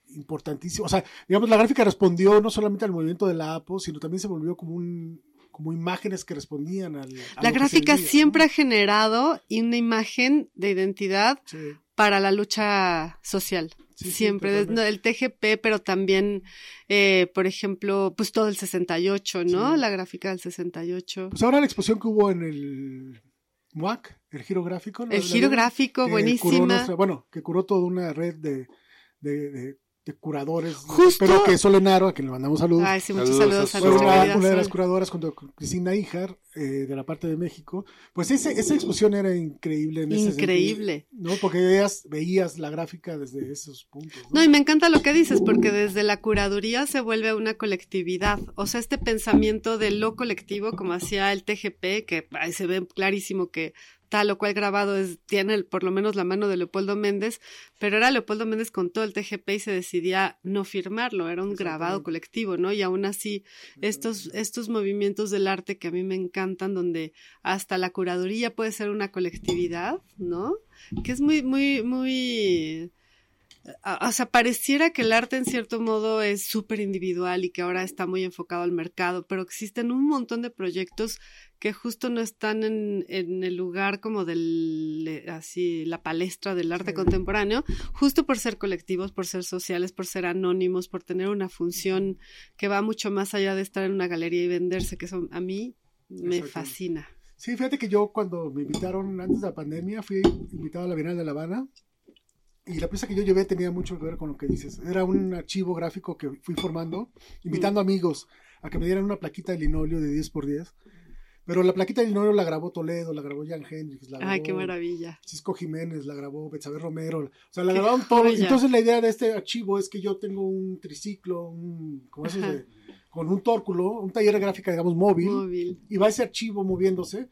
importantísimo. O sea, digamos, la gráfica respondió no solamente al movimiento de la APO, sino también se volvió como un como imágenes que respondían al... a la gráfica siempre ha generado una imagen de identidad Sí. para la lucha social. Sí, sí, Siempre, totalmente. el TGP, pero también, eh, por ejemplo, pues todo el 68, ¿no? Sí. La gráfica del 68. Pues ahora la exposición que hubo en el MUAC, el giro gráfico. el giro gráfico, buenísima. nuestra- bueno, que curó toda una red de, de- de de curadores, Justo- pero que Solenaro, a quien le mandamos saludos, Ay, sí, muchos Saludos saludos a una, de las curadoras junto con Cristina Ijar eh, de la parte de México. Pues ese, esa exposición era increíble. En ese Increíble. sentido, ¿no? Porque veías, veías la gráfica desde esos puntos. ¿no? No, y me encanta lo que dices, porque desde la curaduría se vuelve una colectividad. O sea, este pensamiento de lo colectivo, como hacía el TGP, que ahí se ve clarísimo que tal o cual grabado es, tiene el- por lo menos la mano de Leopoldo Méndez, pero era Leopoldo Méndez con todo el TGP y se decidía no firmarlo, era un grabado colectivo, ¿no? Y aún así, estos, estos movimientos del arte que a mí me encantan, donde hasta la curaduría puede ser una colectividad, ¿no? Que es muy, muy, muy o sea, pareciera que el arte en cierto modo es súper individual y que ahora está muy enfocado al mercado, pero existen un montón de proyectos que justo no están en, en el lugar como del, así, la palestra del arte Sí. contemporáneo, justo por ser colectivos, por ser sociales, por ser anónimos, por tener una función que va mucho más allá de estar en una galería y venderse, que eso a mí me fascina. Sí, fíjate que yo cuando me invitaron antes de la pandemia, fui invitado a la Bienal de La Habana y la pieza que yo llevé tenía mucho que ver con lo que dices. Era un archivo gráfico que fui formando, invitando amigos a que me dieran una plaquita de linoleo de 10 por 10. Pero la plaquita de linoleo la grabó Toledo, la grabó Jan Hendrix, la grabó Ay, qué maravilla. Cisco Jiménez, la grabó Betsabe Romero. O sea, la grabaron todo. joya. Entonces la idea de este archivo es que yo tengo un triciclo, un, como esos de- con un tórculo, un taller de gráfica, digamos, móvil Móvil. y va ese archivo moviéndose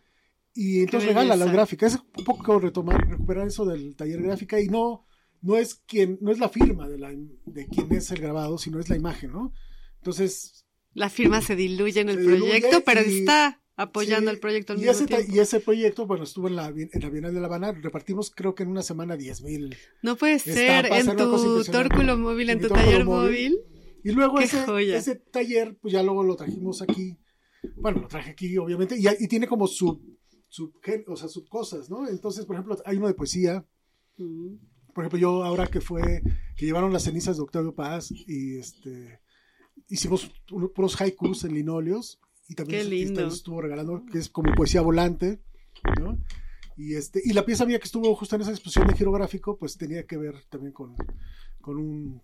y entonces Qué regala las gráficas. Es un poco retomar, recuperar eso del taller gráfica y no, no es quien, no es la firma de, la, de quien es el grabado, sino es la imagen, ¿no? Entonces, La firma se diluye en el proyecto, pero y- está apoyando sí, el proyecto al y mismo ese, tiempo. y ese proyecto, bueno, estuvo en la, en la Bienal de La Habana, repartimos creo que en una semana 10 mil. No puede ser, en tu tórculo móvil, en tu taller móvil. móvil. Y luego ese, taller, pues ya luego lo trajimos aquí. Bueno, lo traje aquí, obviamente, y, y tiene como sub, sub, o sea, subcosas, ¿no? Entonces, por ejemplo, hay uno de poesía, Mm. Por ejemplo, yo ahora que fue, que llevaron las cenizas de Octavio Paz y este, hicimos uno- puros haikus en linóleos y también Qué lindo. estuvo regalando, que es como poesía volante, ¿no? Y, este, y la pieza mía que estuvo justo en esa exposición de girográfico, pues tenía que ver también con, con un-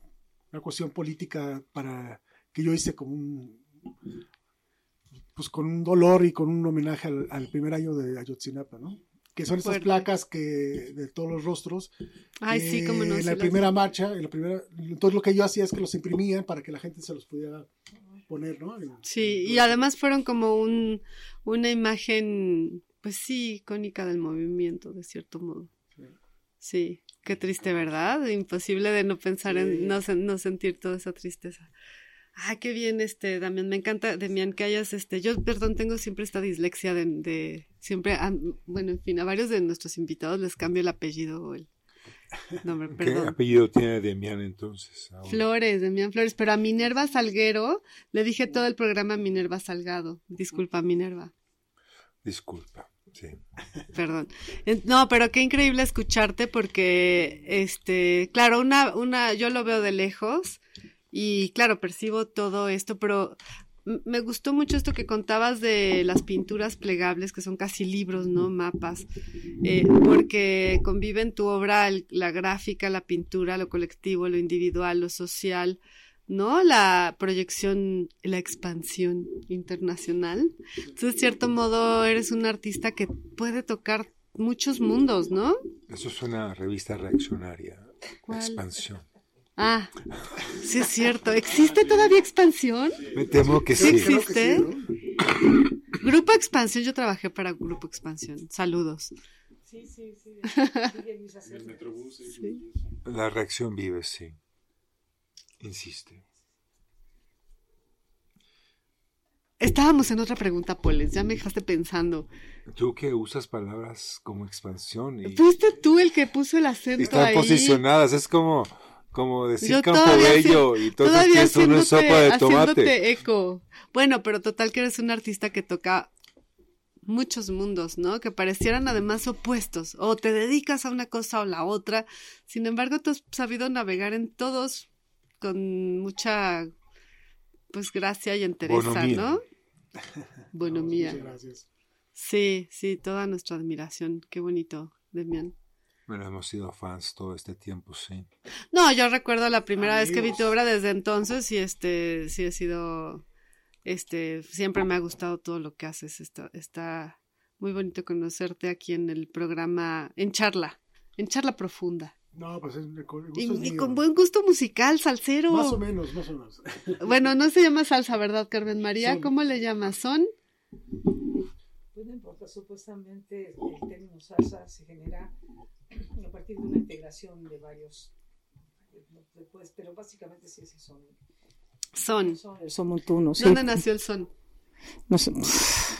una cuestión política para que yo hice como un pues con un dolor y con un homenaje al, al primer año de Ayotzinapa, ¿no? Que son esas placas que de todos los rostros Ay, sí, como no. en sí la las- primera marcha, en la primera, entonces lo que yo hacía es que los imprimían para que la gente se los pudiera poner, ¿no? En- Sí, y además fueron como un, una imagen, pues sí, icónica del movimiento, de cierto modo. Sí. Sí, qué triste, ¿verdad? Imposible de no pensar Sí. en, no, no sentir toda esa tristeza. Ah, qué bien, este, Damián, me encanta, Damián, que hayas, este, yo, perdón, tengo siempre esta dislexia de, de siempre, ah, bueno, en fin, a varios de nuestros invitados les cambio el apellido o el nombre, ¿Qué perdón. apellido tiene Demián entonces? ahora? Flores, Demián Flores, pero a Minerva Salguero le dije todo el programa a Minerva Salgado. Disculpa, Minerva, Disculpa. Sí. perdón. No, pero qué increíble escucharte porque, este, claro, una, una, yo lo veo de lejos y claro, percibo todo esto, pero me gustó mucho esto que contabas de las pinturas plegables, que son casi libros, ¿no? Mapas, eh, porque conviven tu obra el- la gráfica, la pintura, lo colectivo, lo individual, lo social, ¿no? La proyección, la expansión internacional. Entonces, de cierto modo, eres un artista que puede tocar muchos mundos, ¿no? Eso es una revista reaccionaria. ¿Cuál? Expansión. Ah, sí es cierto. ¿Existe todavía expansión? Me temo que Sí sí. Existe. Grupo Expansión, yo trabajé para Grupo Expansión. Saludos. Sí, sí, sí. El Metrobús. y- Sí. La reacción vive, sí. Insiste. Estábamos en otra pregunta, Poles. Ya me dejaste pensando. Tú que usas palabras como expansión y, Fuiste tú el que puso el y acento están ahí. posicionadas. Es como, como decir Campo Bello y no es haciéndote- sopa de tomate. eco. Bueno, pero total que eres un artista que toca muchos mundos, ¿no? Que parecieran además opuestos. O te dedicas a una cosa o la otra. Sin embargo, tú has sabido navegar en todos con mucha, pues, gracia y entereza, Bonomía. ¿no? Bueno, No, mía. Muchas gracias. Sí, sí, toda nuestra admiración. Qué bonito, Demian. Bueno, hemos sido fans todo este tiempo, sí. No, yo recuerdo la primera vez que vi tu obra desde entonces y este sí he sido este siempre me ha gustado todo lo que haces. Está, está muy bonito conocerte aquí en el programa en charla, en charla profunda. No, pues es, el gusto Y, es y mío. con buen gusto musical, salsero. Más o menos, más o menos. Bueno, no se llama salsa, ¿verdad, Carmen María? Son. ¿Cómo le llamas? ¿Son? Pues no importa, supuestamente el término salsa se genera a partir de una integración de varios, pues, pero básicamente sí, sí son, Son. son el son montuno, sí. ¿Dónde nació el son? No, sé.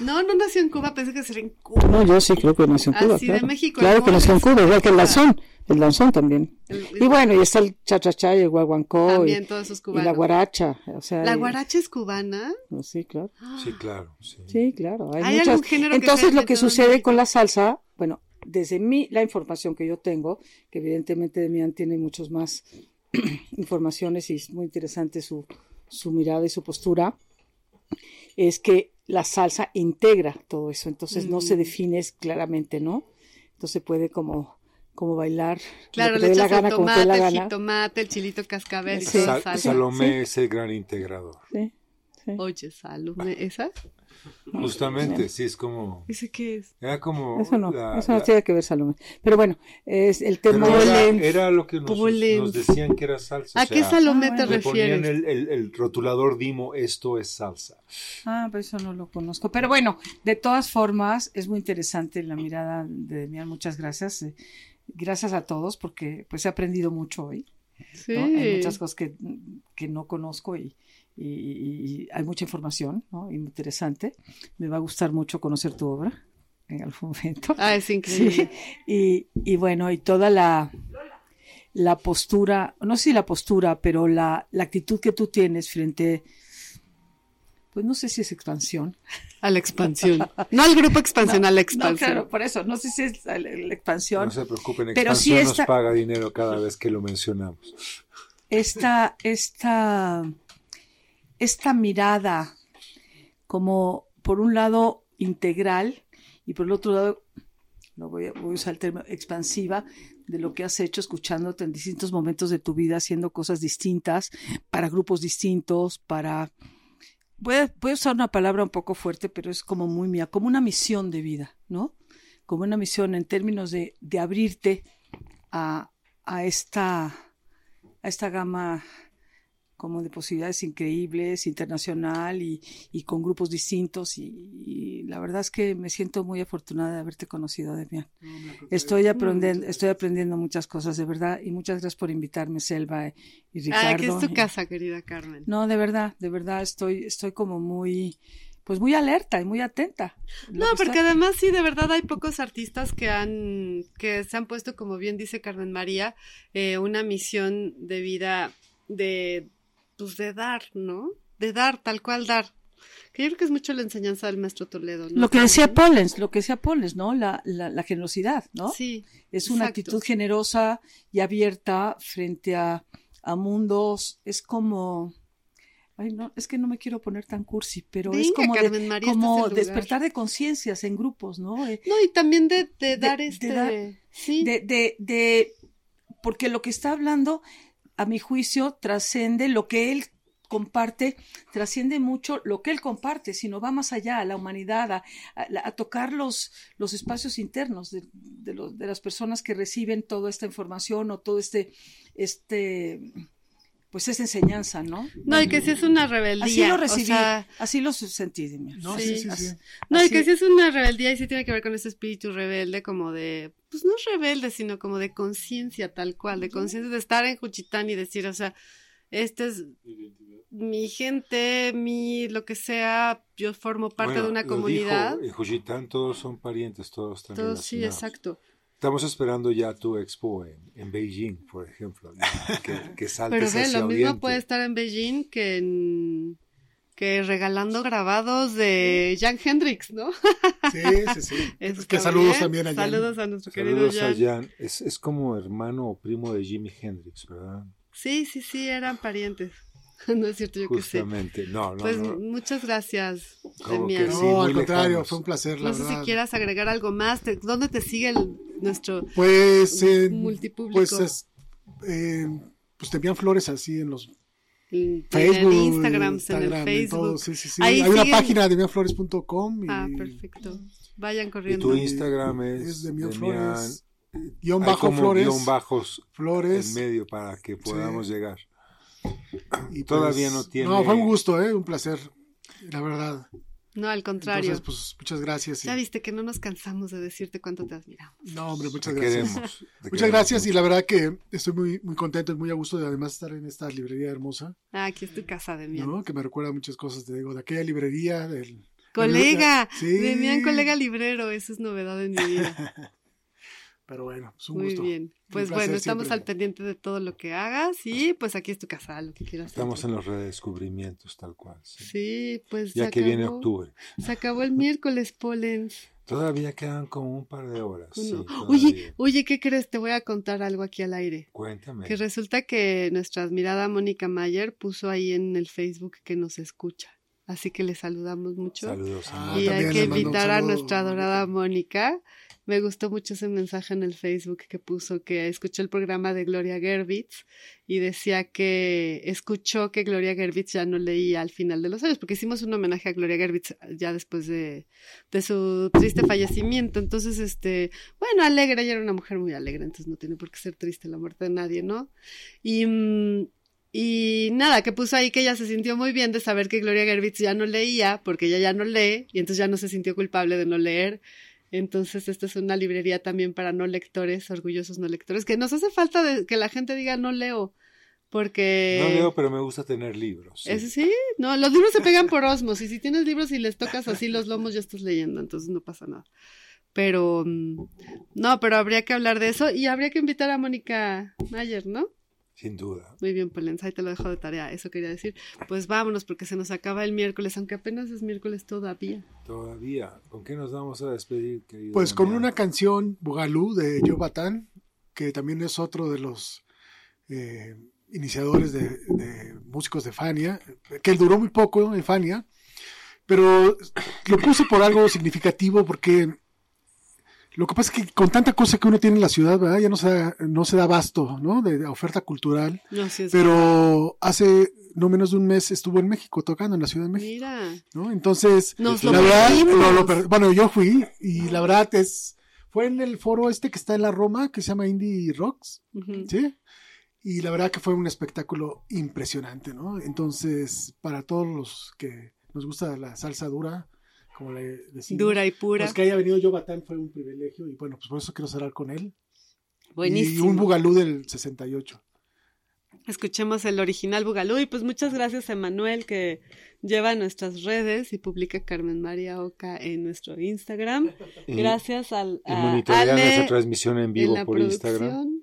No, no nació en Cuba, pensé que sería en Cuba. No, yo sí creo que nació en Ah, Cuba. sí, de claro. México, Claro que nació en. Cuba, igual que el Ah. danzón, el danzón también. El- Y bueno, y está el cha-cha-cha y el guaguancó y, También todos esos y cubanos. la guaracha. O sea, ¿La y- guaracha es cubana? no, sí, claro. Sí, claro, sí. Sí, claro. Hay ¿Hay muchas- algún género que Entonces, sea lo que sucede con la salsa, bueno, desde mí, la información que yo tengo, que evidentemente Demian tiene muchos más informaciones y es muy interesante su, su mirada y su postura, es que la salsa integra todo eso, entonces no se define claramente, ¿no? Entonces puede como, como bailar Claro, le echas el tomate, la el jitomate, el chilito cascabel y Sí. todo Sal-. Salomé es el gran integrador. Sí, sí. Oye, Salomé, ¿esa? Justamente, sí, es como... ¿Ese qué es? Era como... Eso no, la- eso no la- tiene que ver Salomé. Pero bueno, es el tema era, era lo que nos, decían que era salsa. ¿A o qué Salomé Ah, te bueno. Le ponían refieres? el, el- el rotulador Dimo, esto es salsa. Ah, pero eso no lo conozco. Pero bueno, de todas formas, es muy interesante la mirada de Demian. Muchas gracias. eh, Gracias a todos porque pues he aprendido mucho hoy. Sí. ¿no? Hay muchas cosas que, que no conozco y, y- hay mucha información ¿no? interesante. Me va a gustar mucho conocer tu obra en algún momento. Ah, es Sí, increíble. y, y bueno, y toda la, la postura, no sé si la postura, pero la, la actitud que tú tienes frente, pues no sé si es expansión. A la expansión. No al grupo expansión, a la No, expansión. claro, por eso, no sé si es la, la expansión. No se preocupen, Pero Expansión esta- nos paga dinero cada vez que lo mencionamos. esta, esta, esta mirada como por un lado integral y por el otro lado, no voy a, usar el término expansiva, de lo que has hecho escuchándote en distintos momentos de tu vida, haciendo cosas distintas, para grupos distintos, para... Voy a, voy a usar una palabra un poco fuerte, pero es como muy mía, como una misión de vida, ¿no? Como una misión en términos de, de abrirte a, a esta a esta gama como de posibilidades increíbles, internacional y, y con grupos distintos y, y la verdad es que me siento muy afortunada de haberte conocido, Demian. Estoy aprendiendo, estoy aprendiendo muchas cosas, de verdad, y muchas gracias por invitarme, Selva y Ricardo. Ah, aquí es tu casa, querida Carmen. No, de verdad, de verdad estoy, estoy como muy, pues muy alerta y muy atenta. No, que porque está- además sí, de verdad hay pocos artistas que han, que se han puesto, como bien dice Carmen María, eh, una misión de vida de, pues de dar, ¿no? De dar, tal cual dar. Que yo creo que es mucho la enseñanza del maestro Toledo, ¿no? Lo que decía Pollens, lo que decía Pollens, ¿no? La, la, la generosidad, ¿no? Sí. Es una exacto. actitud generosa y abierta frente a, a mundos. Es como. Ay, no, es que no me quiero poner tan cursi, pero es como, de- Carmen María, como es el lugar. despertar de conciencias en grupos, ¿no? Eh, No, y también de, de De- dar de este. dar- sí. De, de, de, porque lo que está hablando, a mi juicio, trascende lo que él comparte, trasciende mucho lo que él comparte, sino va más allá, a la humanidad, a, tocar los, los espacios internos de, de las personas que reciben toda esta información o todo este, este pues esa enseñanza, ¿no? No, y que si es una rebeldía. Así lo o recibí, sea, así lo sentí. No, Sí. sí, sí, sí. No, y que sí es una rebeldía y sí tiene que ver con ese espíritu rebelde, como de, pues no rebelde, sino como de conciencia tal cual, de conciencia de estar en Juchitán y decir, o sea, este es mi gente, mi lo que sea, yo formo parte Bueno, de una comunidad. dijo, en Juchitán todos son parientes, todos están Todo, sí, exacto. Estamos esperando ya tu expo en, en Beijing, por ejemplo, ¿no? que, que saltes Pero ve, hacia lo mismo puede estar en Beijing que en que regalando grabados de Jan Hendrix, ¿no? Sí, sí, sí. Que saludos también allá. Saludos a nuestro querido Saludos a Jan. Jan. Es, es como hermano o primo de Jimi Hendrix, ¿verdad? Sí, sí, sí, eran parientes. no es cierto, yo qué sé. Justamente, no, no, Pues no. muchas gracias, Demian. sí, no, al contrario, lejanos. fue un placer, la No sé verdad. si quieras agregar algo más. Te- ¿Dónde te sigue el- nuestro Pues, eh, multipúblico? pues, es, eh, pues te envían flores así en los en Facebook, en el Instagram, en el Instagram, en Facebook? todo, sí, sí, sí. Ahí Hay una siguen- página de demianflores.com y Ah, perfecto. Vayan Y corriendo. tu Instagram es, es Demian Demian- Flores, guion hay bajo como Flores, guion bajos Flores, en medio para que podamos llegar. Y todavía no tiene- No, fue un gusto, eh, un placer, la verdad. No, al contrario. Entonces, pues, muchas gracias. y- Ya viste que no nos cansamos de decirte cuánto te admiramos. no, hombre, muchas Te gracias. queremos. Muchas queremos gracias y la verdad que estoy muy, muy contento y muy a gusto de además estar en esta librería hermosa, Ah, aquí es tu casa, Demian. ¿no? Que me recuerda muchas cosas, te digo, de aquella librería, del... Colega, Sí. Demian, colega librero, eso es novedad en mi vida. Pero bueno, es un Muy gusto. bien. Pues placer bueno, estamos siempre. al pendiente de todo lo que hagas y pues aquí es tu casa, lo que quieras. hacer. Estamos en los redescubrimientos, tal cual. sí. Sí, pues Ya se que viene acabó- octubre. Se acabó el miércoles, Polens. Todavía quedan como un par de horas. sí, oye, oye, ¿qué crees? Te voy a contar algo aquí al aire. Cuéntame. Que resulta que nuestra admirada Mónica Mayer puso ahí en el Facebook que nos escucha. Así que le saludamos mucho. Saludos. Ah, y hay que invitar a nuestra adorada Mónica. Me gustó mucho ese mensaje en el Facebook que puso que escuchó el programa de Gloria Gerbitz y decía que escuchó que Gloria Gerbitz ya no leía al final de los años, porque hicimos un homenaje a Gloria Gerbitz ya después de, de su triste fallecimiento. Entonces, este, bueno, alegre, ella era una mujer muy alegre, entonces no tiene por qué ser triste la muerte de nadie, ¿no? Y, mm, y nada, que puso ahí que ella se sintió muy bien de saber que Gloria Gerbitz ya no leía, porque ella ya no lee, y entonces ya no se sintió culpable de no leer. Entonces, esta es una librería también para no lectores, orgullosos no lectores, que nos hace falta de que la gente diga no leo, porque... No leo, pero me gusta tener libros. sí. ¿Ese sí? No, los libros se pegan por osmos, y si tienes libros y les tocas así los lomos, ya estás leyendo, entonces no pasa nada. Pero, mm, no, pero habría que hablar de eso, y habría que invitar a Mónica Mayer, ¿no? Sin duda. Muy bien, Polens, ahí te lo dejo de tarea, eso quería decir. Pues vámonos, porque se nos acaba el miércoles, aunque apenas es miércoles todavía. Todavía. ¿Con qué nos vamos a despedir, querido? Pues con una canción, Bugalú, de Joe Batán, que también es otro de los eh, iniciadores de, de músicos de Fania, que duró muy poco en Fania, pero lo puse por algo significativo porque lo que pasa es que con tanta cosa que uno tiene en la ciudad, ¿verdad? ya no se da, no se da abasto ¿no? de, de oferta cultural, No, sí es pero hace no menos de un mes estuvo en México tocando en la Ciudad de México. Mira, ¿no? Entonces, Nos la lo verdad, lo per- bueno, yo fui y la verdad es, fue en el foro este que está en la Roma, que se llama Indie Rocks. ¿sí? Y la verdad que fue un espectáculo impresionante, ¿no? Entonces, para todos los que nos gusta la salsa dura, como le decimos, dura y pura. pues que haya venido Joe Batán fue un privilegio y bueno, pues por eso quiero cerrar con él. Y Buenísimo. un bugalú del 68. Escuchemos el original Bugalú y pues muchas gracias a Emanuel que lleva nuestras redes y publica Carmen María Oca en nuestro Instagram. Y- Gracias al Y a monitorear Ale nuestra transmisión en vivo por Instagram.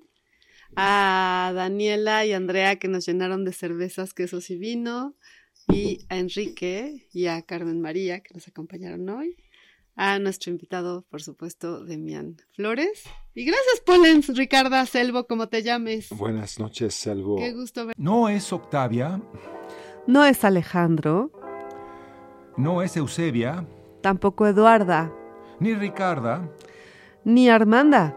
a Daniela y Andrea que nos llenaron de cervezas, quesos y vino, y a Enrique y a Carmen María que nos acompañaron hoy, a nuestro invitado, por supuesto, Demian Flores. Y gracias, Polens, Ricarda Selvo, como te llames. Buenas noches, Salvo. Qué gusto ver. No es Octavia, No es Alejandro, no es Eusebia, tampoco Eduarda, ni Ricarda, ni Armanda.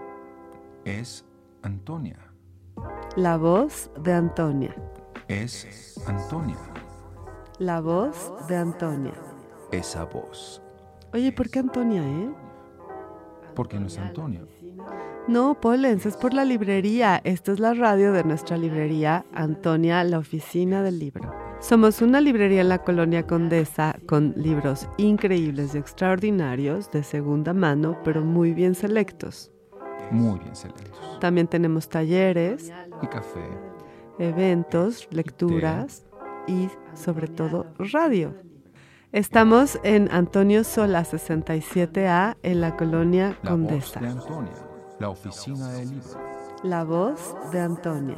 es Antonia. La voz de Antonia. Es Antonia. La voz de Antonia. Esa voz. Oye, ¿por qué Antonia, eh? Porque no es Antonia. No, Polens, es por la librería. Esta es la radio de nuestra librería, Antonia, la oficina del libro. Somos una librería en la colonia Condesa con libros increíbles y extraordinarios de segunda mano, pero muy bien selectos. Muy bien selectos. También tenemos talleres, Y café. eventos, lecturas y sobre todo radio. Estamos en Antonio Sola 67A en la colonia La voz Condesa. de Antonia. La oficina del libro. La voz de Antonia.